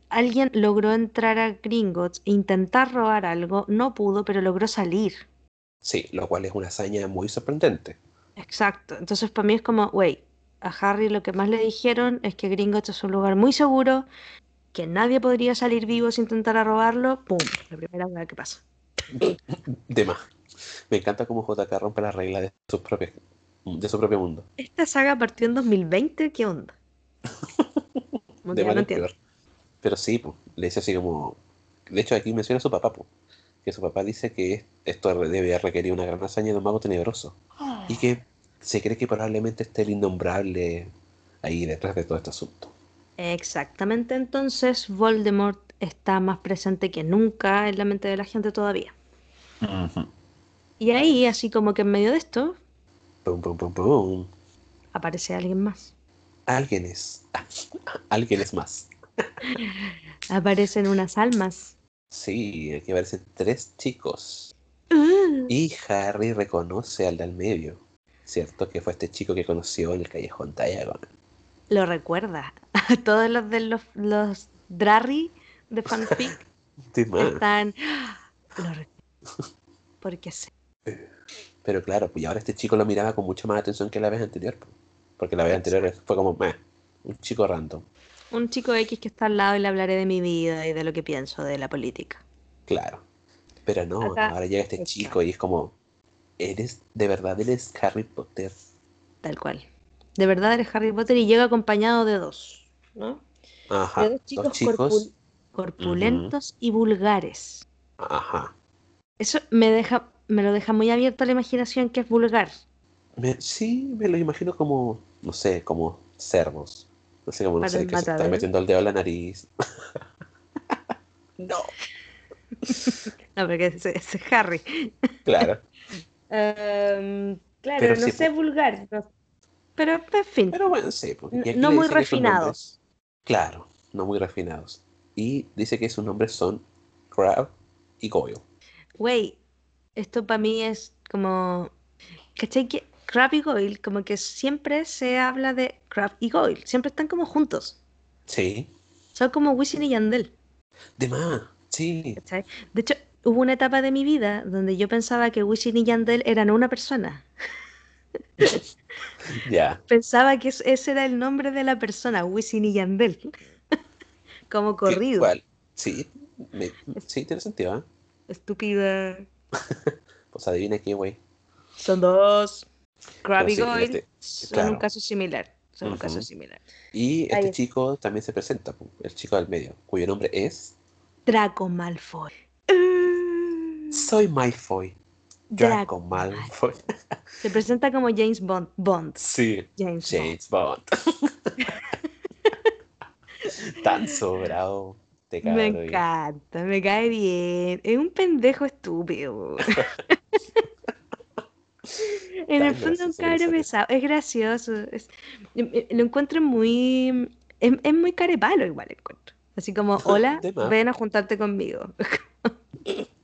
Alguien logró entrar a Gringotts e intentar robar algo, no pudo, pero logró salir. Sí, lo cual es una hazaña muy sorprendente. Exacto. Entonces para mí es como, wey, a Harry lo que más le dijeron es que Gringotts es un lugar muy seguro, que nadie podría salir vivo si intentara robarlo. ¡Pum! La primera vez que pasa. De más. Me encanta cómo JK rompe las reglas de, su propio mundo. Esta saga partió en 2020, ¿qué onda? Como De no en entiendo. peor. Pero sí, pues, le dice así como... De hecho, aquí menciona a su papá, pues, que su papá dice que esto debe requerir una gran hazaña de un mago tenebroso. Y que se cree que probablemente esté el innombrable ahí detrás de todo este asunto. Exactamente, entonces Voldemort está más presente que nunca en la mente de la gente todavía. Y ahí, así como que en medio de esto, Pum, pum, pum, pum. aparece alguien más. Alguien es... Alguien es más. Aparecen unas almas. Sí, aquí aparecen tres chicos. Uh, Y Harry reconoce al del medio. ¿Cierto? Que fue este chico que conoció en el callejón Diagon. lo recuerda. A todos los de los, los Drarry de fanfic están. Lo recuerdo. Porque sé. Pero claro, pues ahora este chico lo miraba con mucha más atención que la vez anterior. po. Porque la vez anterior fue como, meh, un chico random. Un chico X que está al lado y le hablaré de mi vida y de lo que pienso de la política. Claro. Pero no, Acá- ahora llega este chico y es como, eres, de verdad eres Harry Potter. Tal cual. De verdad eres Harry Potter y llega acompañado de dos, ¿no? Ajá. de dos chicos, Dos chicos. corpul- corpulentos y vulgares. Ajá. Eso me deja, me lo deja muy abierto a la imaginación que es vulgar. Me- sí, me lo imagino como, no sé, como cerdos. No sé, como, no sé, que se matadero. metiendo el dedo en la nariz. no. No, porque es Harry. Claro. Em, claro, Pero no sí, sé vulgar. no- Pero, en fin. Pero bueno, sí. no muy refinados. Claro, no muy refinados. Y dice que sus nombres son Crab y Goyle. Güey, esto para mí es como. ¿Cachai? Que Crab y Goyle, como que siempre se habla de Crab y Goyle. Siempre están como juntos. Sí. Son como Wisin y Yandel. De más. Sí. ¿cachai? De hecho, hubo una etapa de mi vida donde yo pensaba que Wisin y Yandel eran una persona. Ya. Pensaba que es- ese era el nombre de la persona, Wisin y Yandel. Como ¿Qué- corrido. cuál? Sí. me- sí, tiene sentido, ¿eh? Estúpida. Pues adivina qué, güey. Son dos. Crab y sí, en Goyle este- son un caso similar. Son un caso similar. Y Ahí este es. chico también se presenta, el chico del medio, cuyo nombre es Draco Malfoy. Soy Malfoy. Draco Malfoy. Se presenta como James Bond. Bond. Sí. James, Bond. James Bond. Tan sobrado. Te Me encanta, me cae bien. Es un pendejo estúpido. En el fondo un sale. pesado. Es gracioso. es- em- em- lo encuentro muy... Es, es muy carepalo igual encuentro. Así como, hola, ven a juntarte conmigo.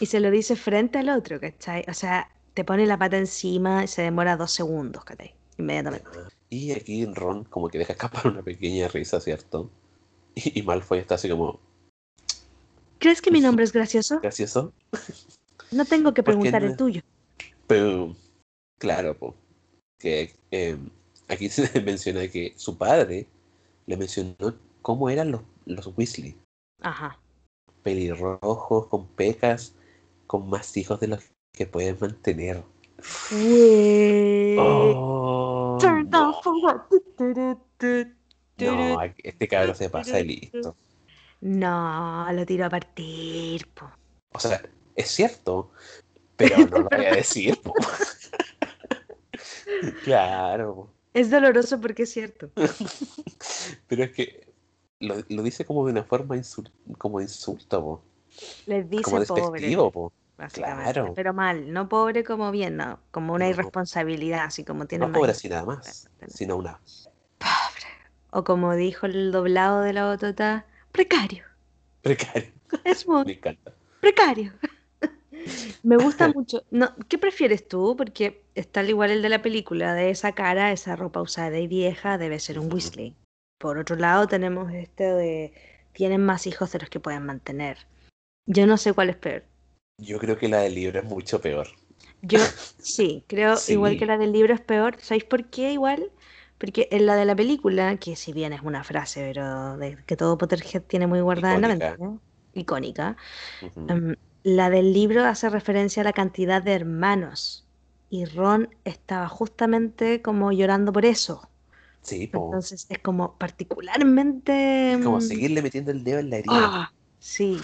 Y se lo dice frente al otro, ¿cachai? O sea, te pone la pata encima y se demora dos segundos, ¿cachai? Inmediatamente. Y aquí Ron como que deja escapar una pequeña risa, ¿cierto? Y, y Malfoy está así como, ¿Crees que mi nombre es gracioso? gracioso. No tengo que ¿Por qué preguntar no? el tuyo. Pero, claro, po, que eh, aquí se menciona que su padre le mencionó cómo eran los, los Weasley. Ajá. Pelirrojos, con pecas, con más hijos de los que pueden mantener. Oh, no, este cabrón se pasa y listo. No, lo tiro a partir, po. O sea, es cierto, pero no lo voy a decir. po. Claro. Es doloroso porque es cierto. pero es que lo, lo dice como de una forma como insulto, po. Les dice como pobre, despectivo, po. básicamente. claro. Pero mal, no pobre como bien, no. Como una No. irresponsabilidad, así como tiene No pobre así nada más, sino una Pobre. O como dijo el doblado de la botota, precario. precaria. Es muy Me encanta. precario. Me gusta mucho. No, ¿qué prefieres tú? Porque está al igual el de la película, de esa cara, esa ropa usada y vieja, debe ser un Weasley. Por otro lado, tenemos este de tienen más hijos de los que pueden mantener. Yo no sé cuál es peor. Yo creo que la del libro es mucho peor. Yo sí, creo igual que la del libro es peor. ¿Sabéis por qué igual? Porque en la de la película, que si bien es una frase, pero de que todo Potterhead tiene muy guardada en la mente, icónica, la del libro hace referencia a la cantidad de hermanos. Y Ron estaba justamente como llorando por eso. Sí, Entonces es como particularmente... Es como mm, seguirle metiendo el dedo en la herida. ¡Ah! sí.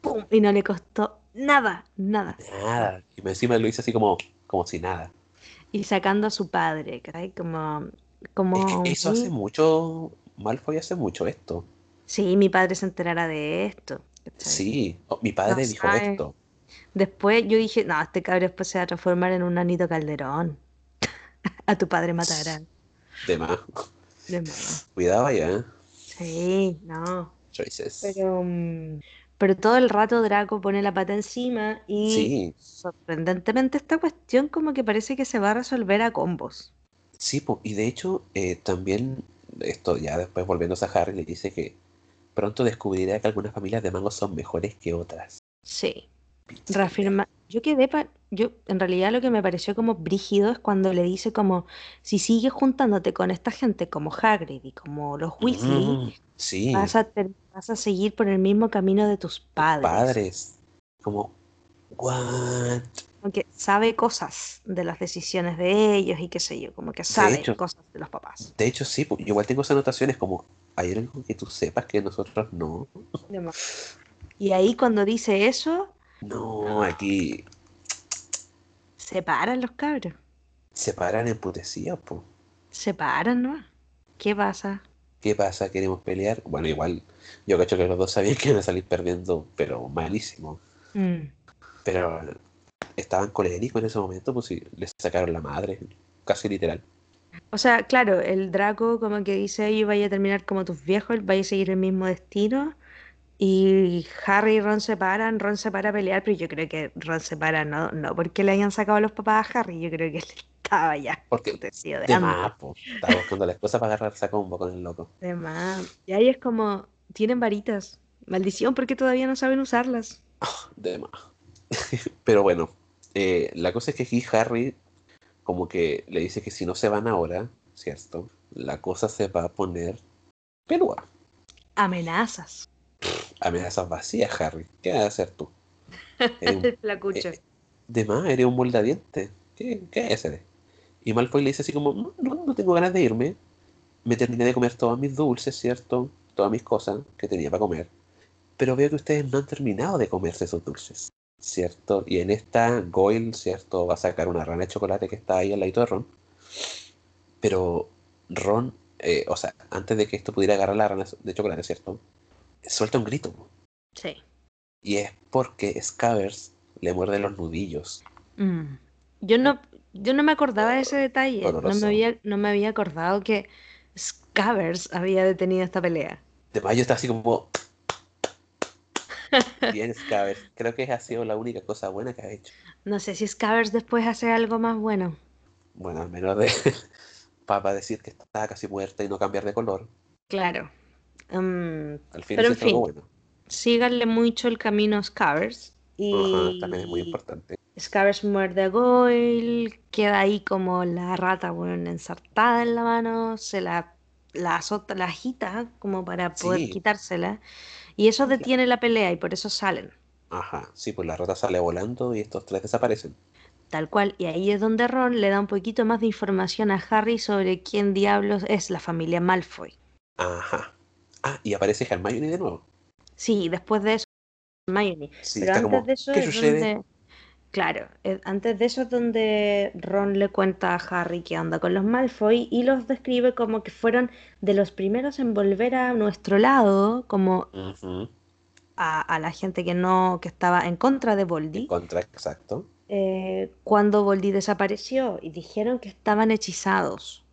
¡Pum! Y no le costó nada, nada. Nada. Y encima lo hizo así como, como si nada. Y sacando a su padre, ¿cachai? Como como, eso hace mucho, Malfoy hace mucho esto. Sí, mi padre se enterará de esto. Sí, oh, mi padre dijo esto. Después yo dije, no, este cabrón después se va a transformar en un anito calderón. a tu padre matarán. De más. De más. Cuidado ya. ¿eh? Sí, no. Choices. Pero, mm, pero todo el rato Draco pone la pata encima y sorprendentemente esta cuestión como que parece que se va a resolver a combos. Sí, y de hecho, eh, también, esto ya después volviéndose a Harry, le dice que pronto descubrirá que algunas familias de mangos son mejores que otras. Sí. Reafirma. Yo quedé pa... yo en realidad lo que me pareció como brígido es cuando le dice como si sigues juntándote con esta gente como Hagrid y como los Weasley, mm, sí. vas, a vas a seguir por el mismo camino de tus padres. Padres. Como what? Que sabe cosas de las decisiones de ellos y qué sé yo, como que sabe cosas de los papás. De hecho, sí, yo igual tengo esas anotaciones como, hay algo que tú sepas que nosotros no. Y ahí cuando dice eso... No, aquí... Se paran los cabros. Se paran emputecidos, pues. Se paran, ¿no? ¿Qué pasa? ¿Qué pasa? ¿Queremos pelear? Bueno, igual, yo cacho que los dos sabían que iban a salir perdiendo, pero malísimo. Mm. Pero estaban coléricos en ese momento, pues sí, les sacaron la madre, casi literal. O sea, claro, el Draco como que dice, yo vaya a terminar como tus viejos, vaya a seguir el mismo destino. Y Harry y Ron se paran, Ron se para a pelear, pero yo creo que Ron se para no, no porque le hayan sacado a los papás a Harry, yo creo que él estaba ya porque de, de más, estaba buscando la esposa para agarrar combo con el loco. De más. Y ahí es como, tienen varitas. Maldición porque todavía no saben usarlas. de más. pero bueno, eh, la cosa es que aquí Harry como que le dice que si no se van ahora, ¿cierto? La cosa se va a poner pelúa. Amenazas. amenazas vacías, Harry. ¿Qué vas a hacer tú? El flacucho. Eh, de más, eres un moldadiente. ¿Qué, qué es ese? Y Malfoy le dice así como, no, no tengo ganas de irme. Me terminé de comer todos mis dulces, ¿cierto? Todas mis cosas que tenía para comer. Pero veo que ustedes no han terminado de comerse esos dulces. ¿Cierto? Y en esta Goyle, ¿cierto? Va a sacar una rana de chocolate que está ahí al lado de Ron. Pero Ron, eh, o sea, antes de que esto pudiera agarrar la rana de chocolate, ¿cierto? Suelta un grito. Sí. Y es porque Scabbers le muerde los nudillos. Mm. Yo no, yo no me acordaba de ese detalle. No me, había, no me había acordado que Scabbers había detenido esta pelea. De mayo está así como Bien, Scavers. Creo que ha sido la única cosa buena que ha hecho. No sé si Scavers después hace algo más bueno. Bueno, al menos de para decir que está casi muerta y no cambiar de color. Claro. Um, al final es algo bueno. Síganle mucho el camino a Scavers. Y también es muy importante. Scavers muerde a Goyle, queda ahí como la rata, bueno, ensartada en la mano, se la, la azota, la agita como para poder quitársela. Y eso detiene la pelea y por eso salen. Ajá, sí, pues la rata sale volando y estos tres desaparecen. Tal cual, y ahí es donde Ron le da un poquito más de información a Harry sobre quién diablos es la familia Malfoy. Ajá. Ah, y aparece Hermione de nuevo. Sí, después de eso, Hermione. Pero antes de eso ¿qué sucede? Claro, eh, antes de eso es donde Ron le cuenta a Harry que anda con los Malfoy y los describe como que fueron de los primeros en volver a nuestro lado, como a, la gente que no, que estaba en contra de Voldy. En contra, exacto. Eh, cuando Voldy desapareció y dijeron que estaban hechizados.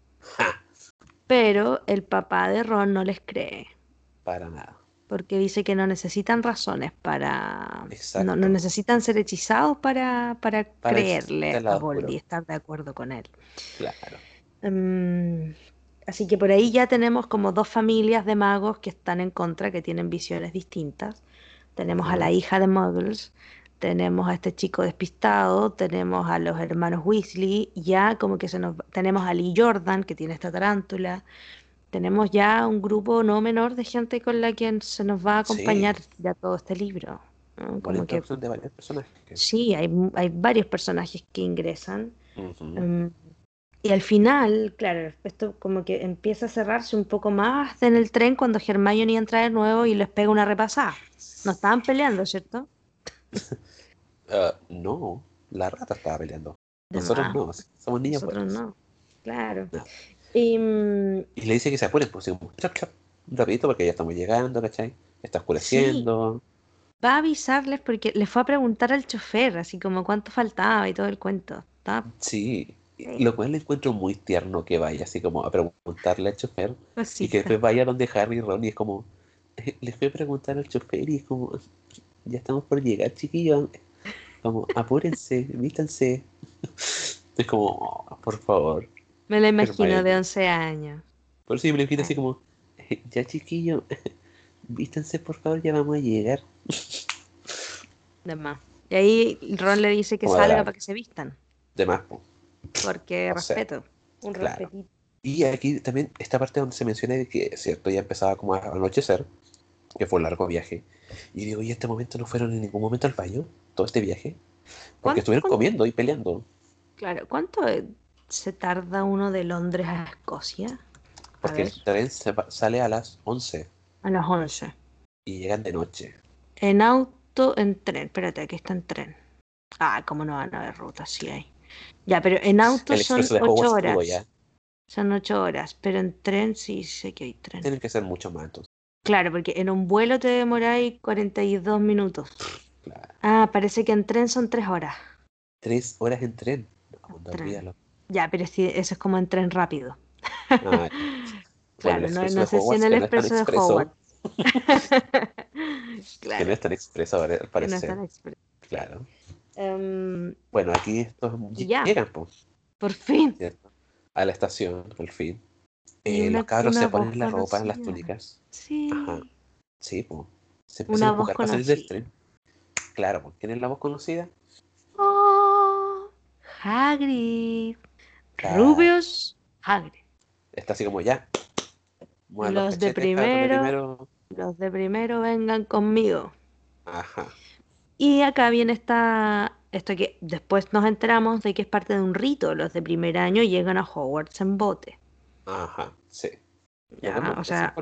Pero el papá de Ron no les cree. Para nada. Porque dice que no necesitan razones para... No, necesitan ser hechizados para, para Para creerle a Voldy, oscuro. estar de acuerdo con él. Claro. Mm, así que por ahí ya tenemos como dos familias de magos que están en contra, que tienen visiones distintas. Tenemos a la hija de Muggles, tenemos a este chico despistado, tenemos a los hermanos Weasley, ya como que se nos... Tenemos a Lee Jordan, que tiene esta tarántula. Tenemos ya un grupo no menor de gente con la que se nos va a Sí. acompañar ya todo este libro. ¿no? Como que de varias personas. que- sí, hay, hay varios personajes que ingresan. Mm, Y al final, claro, esto como que empieza a cerrarse un poco más en el tren cuando Hermione entra de nuevo y les pega una repasada. No estaban peleando, ¿cierto? Ah, no, la rata estaba peleando. Nosotros no, somos niños Nosotros no. Claro. No. Y, mm, Y le dice que se apuren, pues, chap, chap, rapidito porque ya estamos llegando, ¿cachai? Está oscureciendo. va a avisarles porque le fue a preguntar al chofer, así como cuánto faltaba y todo el cuento. Estaba Sí, lo cual le encuentro muy tierno que vaya así como a preguntarle al chofer y que cosita. después vaya donde Harry y Ron y es como, eh, les fui a preguntar al chofer y es como, ya estamos por llegar, chiquillos. Como, apúrense, vístanse. Es como, "Oh, por favor. Me la imagino de Hermione. 11 años. Por eso yo me lo imagino así como, "Eh, ya chiquillos, vístanse por favor, ya vamos a llegar. De más. Y ahí Ron le dice que salga para que se vistan. De más, po. Porque O sea, respeto. Un claro. respetito. Y aquí también esta parte donde se menciona que, cierto, ya empezaba como a anochecer, que fue un largo viaje. Y digo, ¿y este momento no fueron en ningún momento al baño? Todo este viaje. ¿Cuánto- Porque estuvieron comiendo y peleando. Claro, ¿cuánto eh, se tarda uno de Londres a Escocia? A Porque ver, el tren se sale a las 11 a las 11. y llegan de noche. En auto, en tren. Espérate, aquí está en tren. Ah, ¿cómo no van a haber rutas? Sí hay. Ya, pero en auto El son expreso de 8 Hogwarts horas. ya. Son 8 horas, pero en tren sí sé que hay tren. Tienen que ser mucho más entonces. Claro, porque en un vuelo te demoráis 42 minutos. Claro. Ah, parece que en tren son 3 horas. Tres horas en tren. No, no, Tren. Ya, pero sí, eso es como en tren rápido. Ah, Claro, no, no sé si en el que no expreso de Hogwarts. Que claro, no es tan expreso al que no es parecer. tan expreso. Claro. Em, Bueno, aquí estos ya. llegan, pues. por fin. ¿cierto? A la estación, al fin. Eh, los cabros se ponen la ropa en las conocida. túnicas. Sí. Ajá. Sí, pues. Se Una empiezan a empujar para salir del conocida. tren. Claro, pues. ¿Quién es la voz conocida? Oh, Hagrid. Claro. Rubius Hagrid. Está así como ya. Los de primero. Los de primero vengan conmigo. Ajá. Y acá viene esta, esto que después nos enteramos de que es parte de un rito. Los de primer año llegan a Hogwarts en bote. Ajá. Sí. Ya, o sea,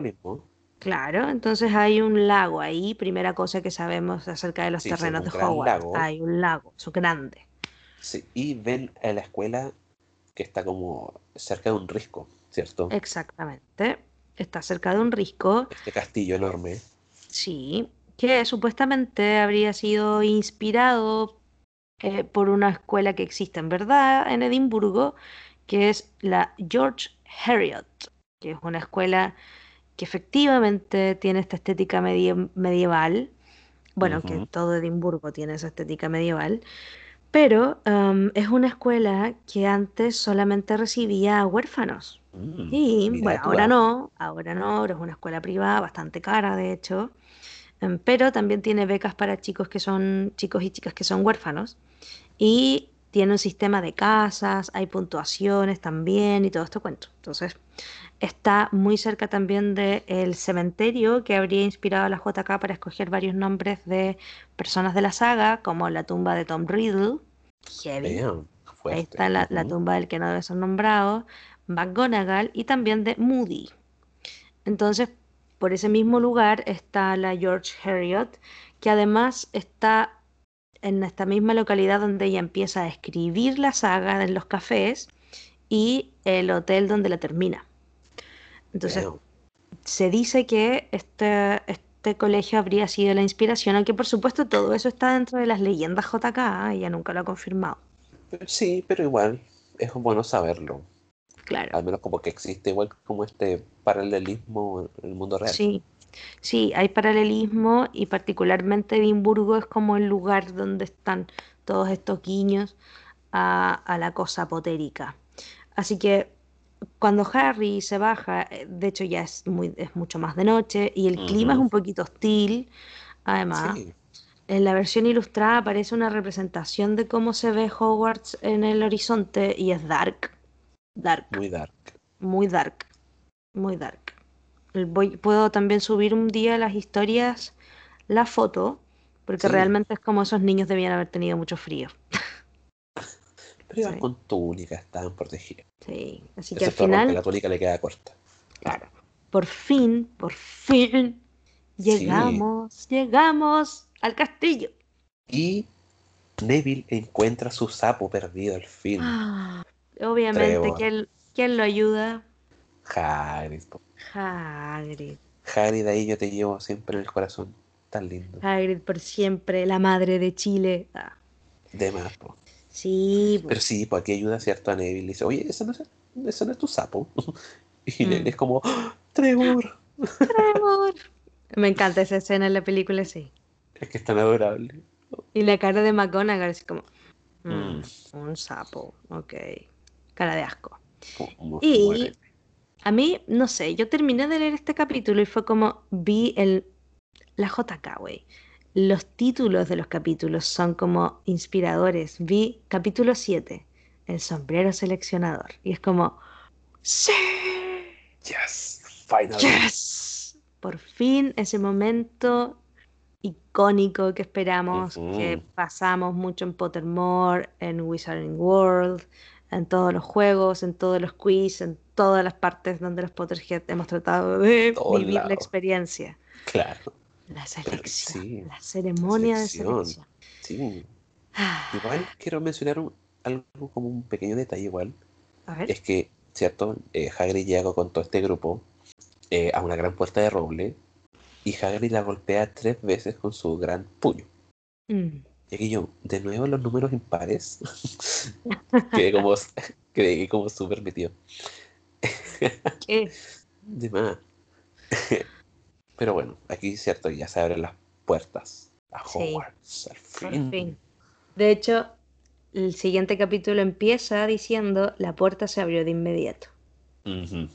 claro, entonces hay un lago ahí, primera cosa que sabemos acerca de los Sí, terrenos de Hogwarts. lago. Hay un lago, eso grande. Sí. Y ven a la escuela que está como cerca de un risco, ¿cierto? Exactamente. Está cerca de un risco, Este castillo enorme. sí, que supuestamente habría sido inspirado eh, por una escuela que existe en verdad en Edimburgo, que es la George Heriot, que es una escuela que efectivamente tiene esta estética medie- medieval. Bueno, que todo Edimburgo tiene esa estética medieval. Pero um, es una escuela que antes solamente recibía huérfanos. Mm, Y bueno, ahora ah. no, ahora no, ahora es una escuela privada, bastante cara de hecho, Em, pero también tiene becas para chicos que son, chicos y chicas que son huérfanos. Y tiene un sistema de casas, hay puntuaciones también y todo esto cuento. Entonces, está muy cerca también del cementerio que habría inspirado a la JK para escoger varios nombres de personas de la saga, como la tumba de Tom Riddle, heavy. Ahí está la, tumba del que no debe ser nombrado, McGonagall y también de Moody. Entonces, por ese mismo lugar está la George Heriot, que además está en esta misma localidad donde ella empieza a escribir la saga en los cafés y el hotel donde la termina. Entonces, se dice que este, este colegio habría sido la inspiración, aunque por supuesto todo eso está dentro de las leyendas JK, ¿eh? ella nunca lo ha confirmado. Sí, pero igual es bueno saberlo. Claro. Al menos como que existe igual como este paralelismo en el mundo real. Sí, Sí, hay paralelismo y particularmente Edimburgo es como el lugar donde están todos estos guiños a, a la cosa potérica. Así que cuando Harry se baja, eh, de hecho ya es, muy, es mucho más de noche y el clima es un poquito hostil. Además, Sí, en la versión ilustrada aparece una representación de cómo se ve Hogwarts en el horizonte y es dark, dark, muy dark. muy dark, muy dark. Voy, puedo también subir un día las historias la foto, porque Sí, realmente es como esos niños debían haber tenido mucho frío. pero iban Sí, con túnica, estaban protegidos. sí. Así que al Excepto final, la túnica le queda corta. claro, por fin, por fin, Sí, llegamos, llegamos al castillo. y Neville encuentra su sapo perdido al fin. Ah, obviamente, ¿quién, quién lo ayuda? Hagrid. Hagrid. Hagrid, ahí yo te llevo siempre en el corazón. Tan lindo. Hagrid por siempre, la madre de Chile. Ah, De más, po. sí, Pero po. sí, pues aquí ayuda, ¿cierto? A Neville. Dice, oye, ese no es, ese no es tu sapo. Y Neville Mm. es como, ¡Ah! Trevor. Trevor. Me encanta esa escena en la película, sí. Es que es tan adorable. Y la cara de McGonagall así como, "Mm, Mm, un sapo, ok. Cara de asco. como Y muere. A mí, no sé, yo terminé de leer este capítulo y fue como vi el, la JK, güey. Los títulos de los capítulos son como inspiradores. Vi capítulo 7, El sombrero seleccionador. Y es como, ¡Sí! Yes, finally. ¡Yes! Por fin ese momento icónico que esperamos, que pasamos mucho en Pottermore, en Wizarding World, en todos los juegos, en todos los quiz, en todas las partes donde los Potterhead hemos tratado de Todos vivir la lados. experiencia. Claro. La selección, sí, la la ceremonia de selección. selección. Sí. Ah, Igual quiero mencionar un- algo como un pequeño detalle igual. a ver. Es que, ¿cierto? Eh, Hagrid llega con todo este grupo eh, a una gran puerta de roble y Hagrid la golpea tres veces con su gran puño. Mm. Y aquí yo, de nuevo los números impares. Quedé como, quedé como súper metido. ¿Qué? De más. Pero bueno, aquí, ¿cierto? Ya se abren las puertas a Sí, Hogwarts, al por fin. fin. De hecho, el siguiente capítulo empieza diciendo la puerta se abrió de inmediato. Uh,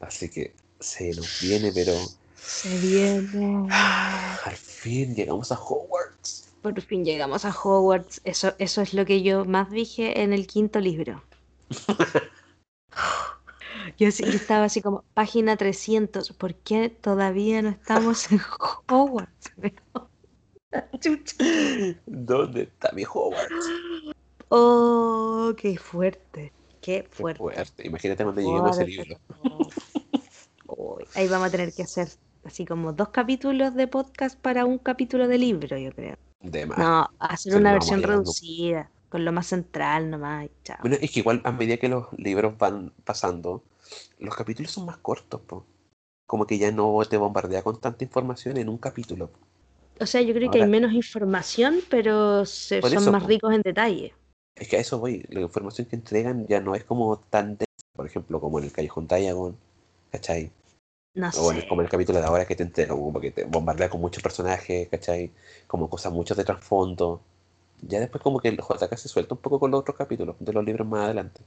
Así que se nos viene, pero se viene. al fin llegamos a Hogwarts. Por fin llegamos a Hogwarts. Eso, eso es lo que yo más dije en el quinto libro. Yo, sí- yo estaba así como, página 300, ¿por qué todavía no estamos en Hogwarts? ¿Dónde está mi Hogwarts? Oh, qué fuerte, qué Qué fuerte. fuerte. Imagínate cuando lleguemos a ese libro. Ahí vamos a tener que hacer así como dos capítulos de podcast para un capítulo de libro, yo creo. De más. No, hacer una versión reducida, con lo más central nomás, chao. Bueno, es que igual a medida que los libros van pasando, los capítulos son más cortos, po. Como que ya no te bombardea con tanta información en un capítulo. O sea, yo creo que hay menos información, pero se- son eso, más po. ricos en detalle. Es que a eso voy. La información que entregan ya no es como tan densa, por ejemplo, como en el Callejón Diagon, ¿cachai? No O sé. como el capítulo de ahora que te entrega, como que te bombardea con muchos personajes, ¿cachai? Como cosas muchos de trasfondo. Ya después como que el JK se suelta un poco con los otros capítulos de los libros más adelante.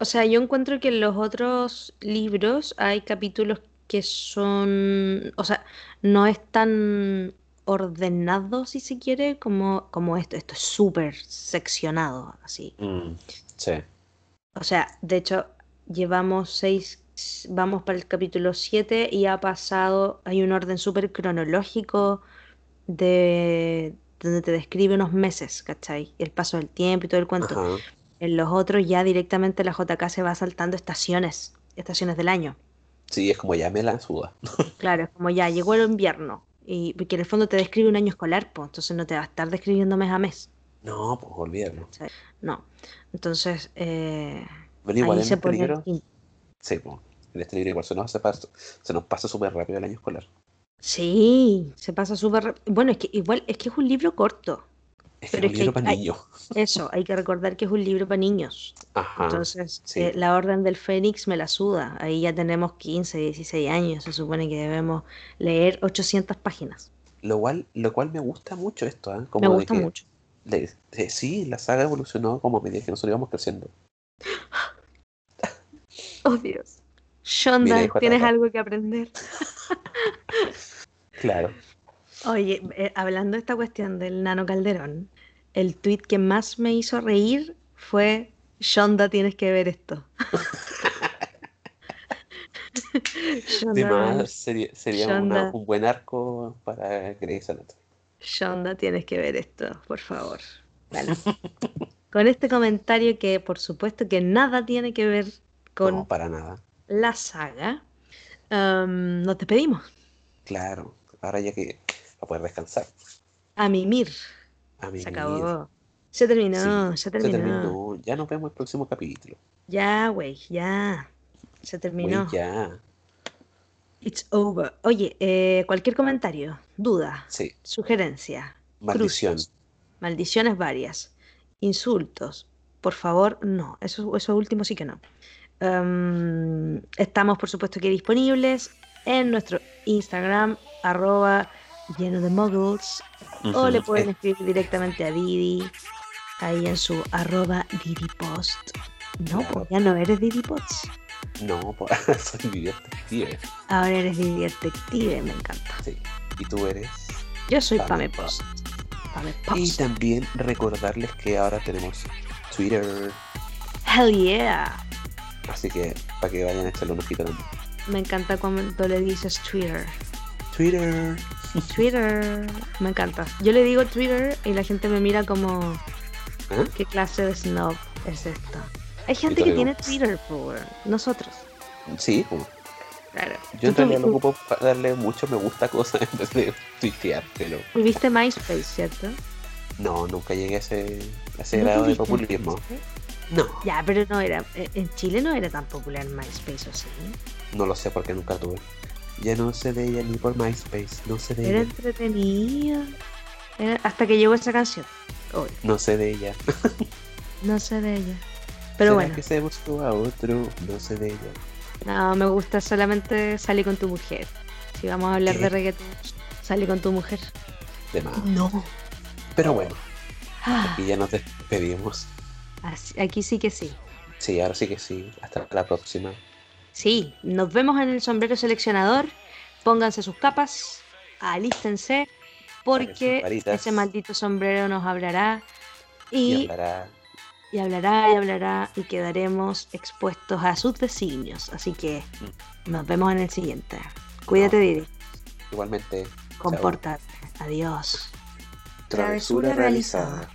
O sea, yo encuentro que en los otros libros hay capítulos que son, o sea, no es tan ordenado, si se quiere, como, como esto. Esto es súper seccionado, así. Mm, sí. O sea, de hecho, llevamos seis, vamos para el capítulo 7 y ha pasado, hay un orden súper cronológico de donde te describe unos meses, ¿cachai? El paso del tiempo y todo el cuento. Ajá. En los otros ya directamente la JK se va saltando estaciones, estaciones del año. Sí, es como ya me la suda. Claro, es como ya llegó el invierno. Y porque en el fondo te describe un año escolar, pues, entonces no te va a estar describiendo mes a mes. No, pues olvídalo. ¿cachai? No. Entonces, eh, Pero igual ahí en se este pone libro, sí, pues, en este libro igual se nos, hace pas- se nos pasa súper rápido el año escolar. Sí, se pasa súper. rap- Bueno, es que igual es que es un libro corto. Es Pero que es un libro que para hay- niños. Eso, hay que recordar que es un libro para niños. Ajá. Entonces, sí. eh, la Orden del Fénix me la suda. Ahí ya tenemos 15, 16 años. Se supone que debemos leer 800 páginas. Lo cual, lo cual me gusta mucho esto, ¿eh? Como Me de gusta que mucho. de- de- sí, la saga evolucionó como a medida que nosotros íbamos creciendo. Oh, Dios. Shonda, tienes algo que aprender. Claro. Oye, eh, hablando de esta cuestión del Nano Calderón, el tweet que más me hizo reír fue Shonda, tienes que ver esto. Shonda, más sería, sería una- Shonda. un buen arco para Grey's Anatomy. Shonda, tienes que ver esto, por favor. Bueno, con este comentario que por supuesto que nada tiene que ver con No, para nada. la saga, am, nos despedimos. Claro. Ahora ya que va a poder descansar. A mimir. A Se acabó. Se terminó, se Se terminó. terminó. Ya nos vemos el próximo capítulo. Ya, güey, ya. Se terminó. ya. It's over. Oye, eh, cualquier comentario, duda, Sí. sugerencia, Maldición. cruces, maldiciones varias, insultos, por favor, no. Eso, eso último sí que no. Em, estamos, por supuesto, que disponibles en nuestro Instagram, arroba lleno de muggles, o le pueden Eh, escribir directamente a Didi, ahí en su arroba DidiPost. No, Claro. pues ya no eres DidiPost. no, po- soy mi detective. Ahora eres Didi Detective, me encanta. Sí. Y tú eres. Yo soy Pame Pame Post. Pame Y Post. también recordarles que ahora tenemos Twitter. Hell yeah. Así que para que vayan a echarle un ojito también. Me encanta cuando le dices Twitter. Twitter. Twitter. Me encanta. Yo le digo Twitter y la gente me mira como, ¿Ah? ¿qué clase de snob es esto? Hay gente te que tiene Twitter, po, weón. Nosotros. Sí. Claro. Yo en realidad lo tuvi- ocupo para darle mucho me gusta a cosas en vez de tuitear, pero Tuviste MySpace, ¿cierto? no, nunca llegué a ese, a ese ¿No grado de populismo. MySpace? No, Ya, pero no era. eh, En Chile no era tan popular MySpace, ¿o sí? no lo sé porque nunca tuve. Ya no sé de ella ni por MySpace, no sé de Era ella, entretenido. Era- Hasta que llegó esa canción. Hoy. no sé de ella. No sé de ella. Pero ¿Será bueno. que se buscó a otro, no sé de ella. No, me gusta solamente salir con tu mujer. Si vamos a hablar ¿Qué? de reggaetón, sale con tu mujer. De más. No. Pero bueno, Ah, aquí ya nos despedimos. así- aquí sí que sí. Sí, ahora sí que sí. Hasta la próxima. Sí, nos vemos en el sombrero seleccionador. Pónganse sus capas, alístense, porque ese maldito sombrero nos hablará Y y, hablará. y hablará y hablará y quedaremos expuestos a sus designios. Así que Mm. nos vemos en el siguiente. Cuídate, No. Didi. Igualmente. Compórtate. Adiós. Travesura realizada.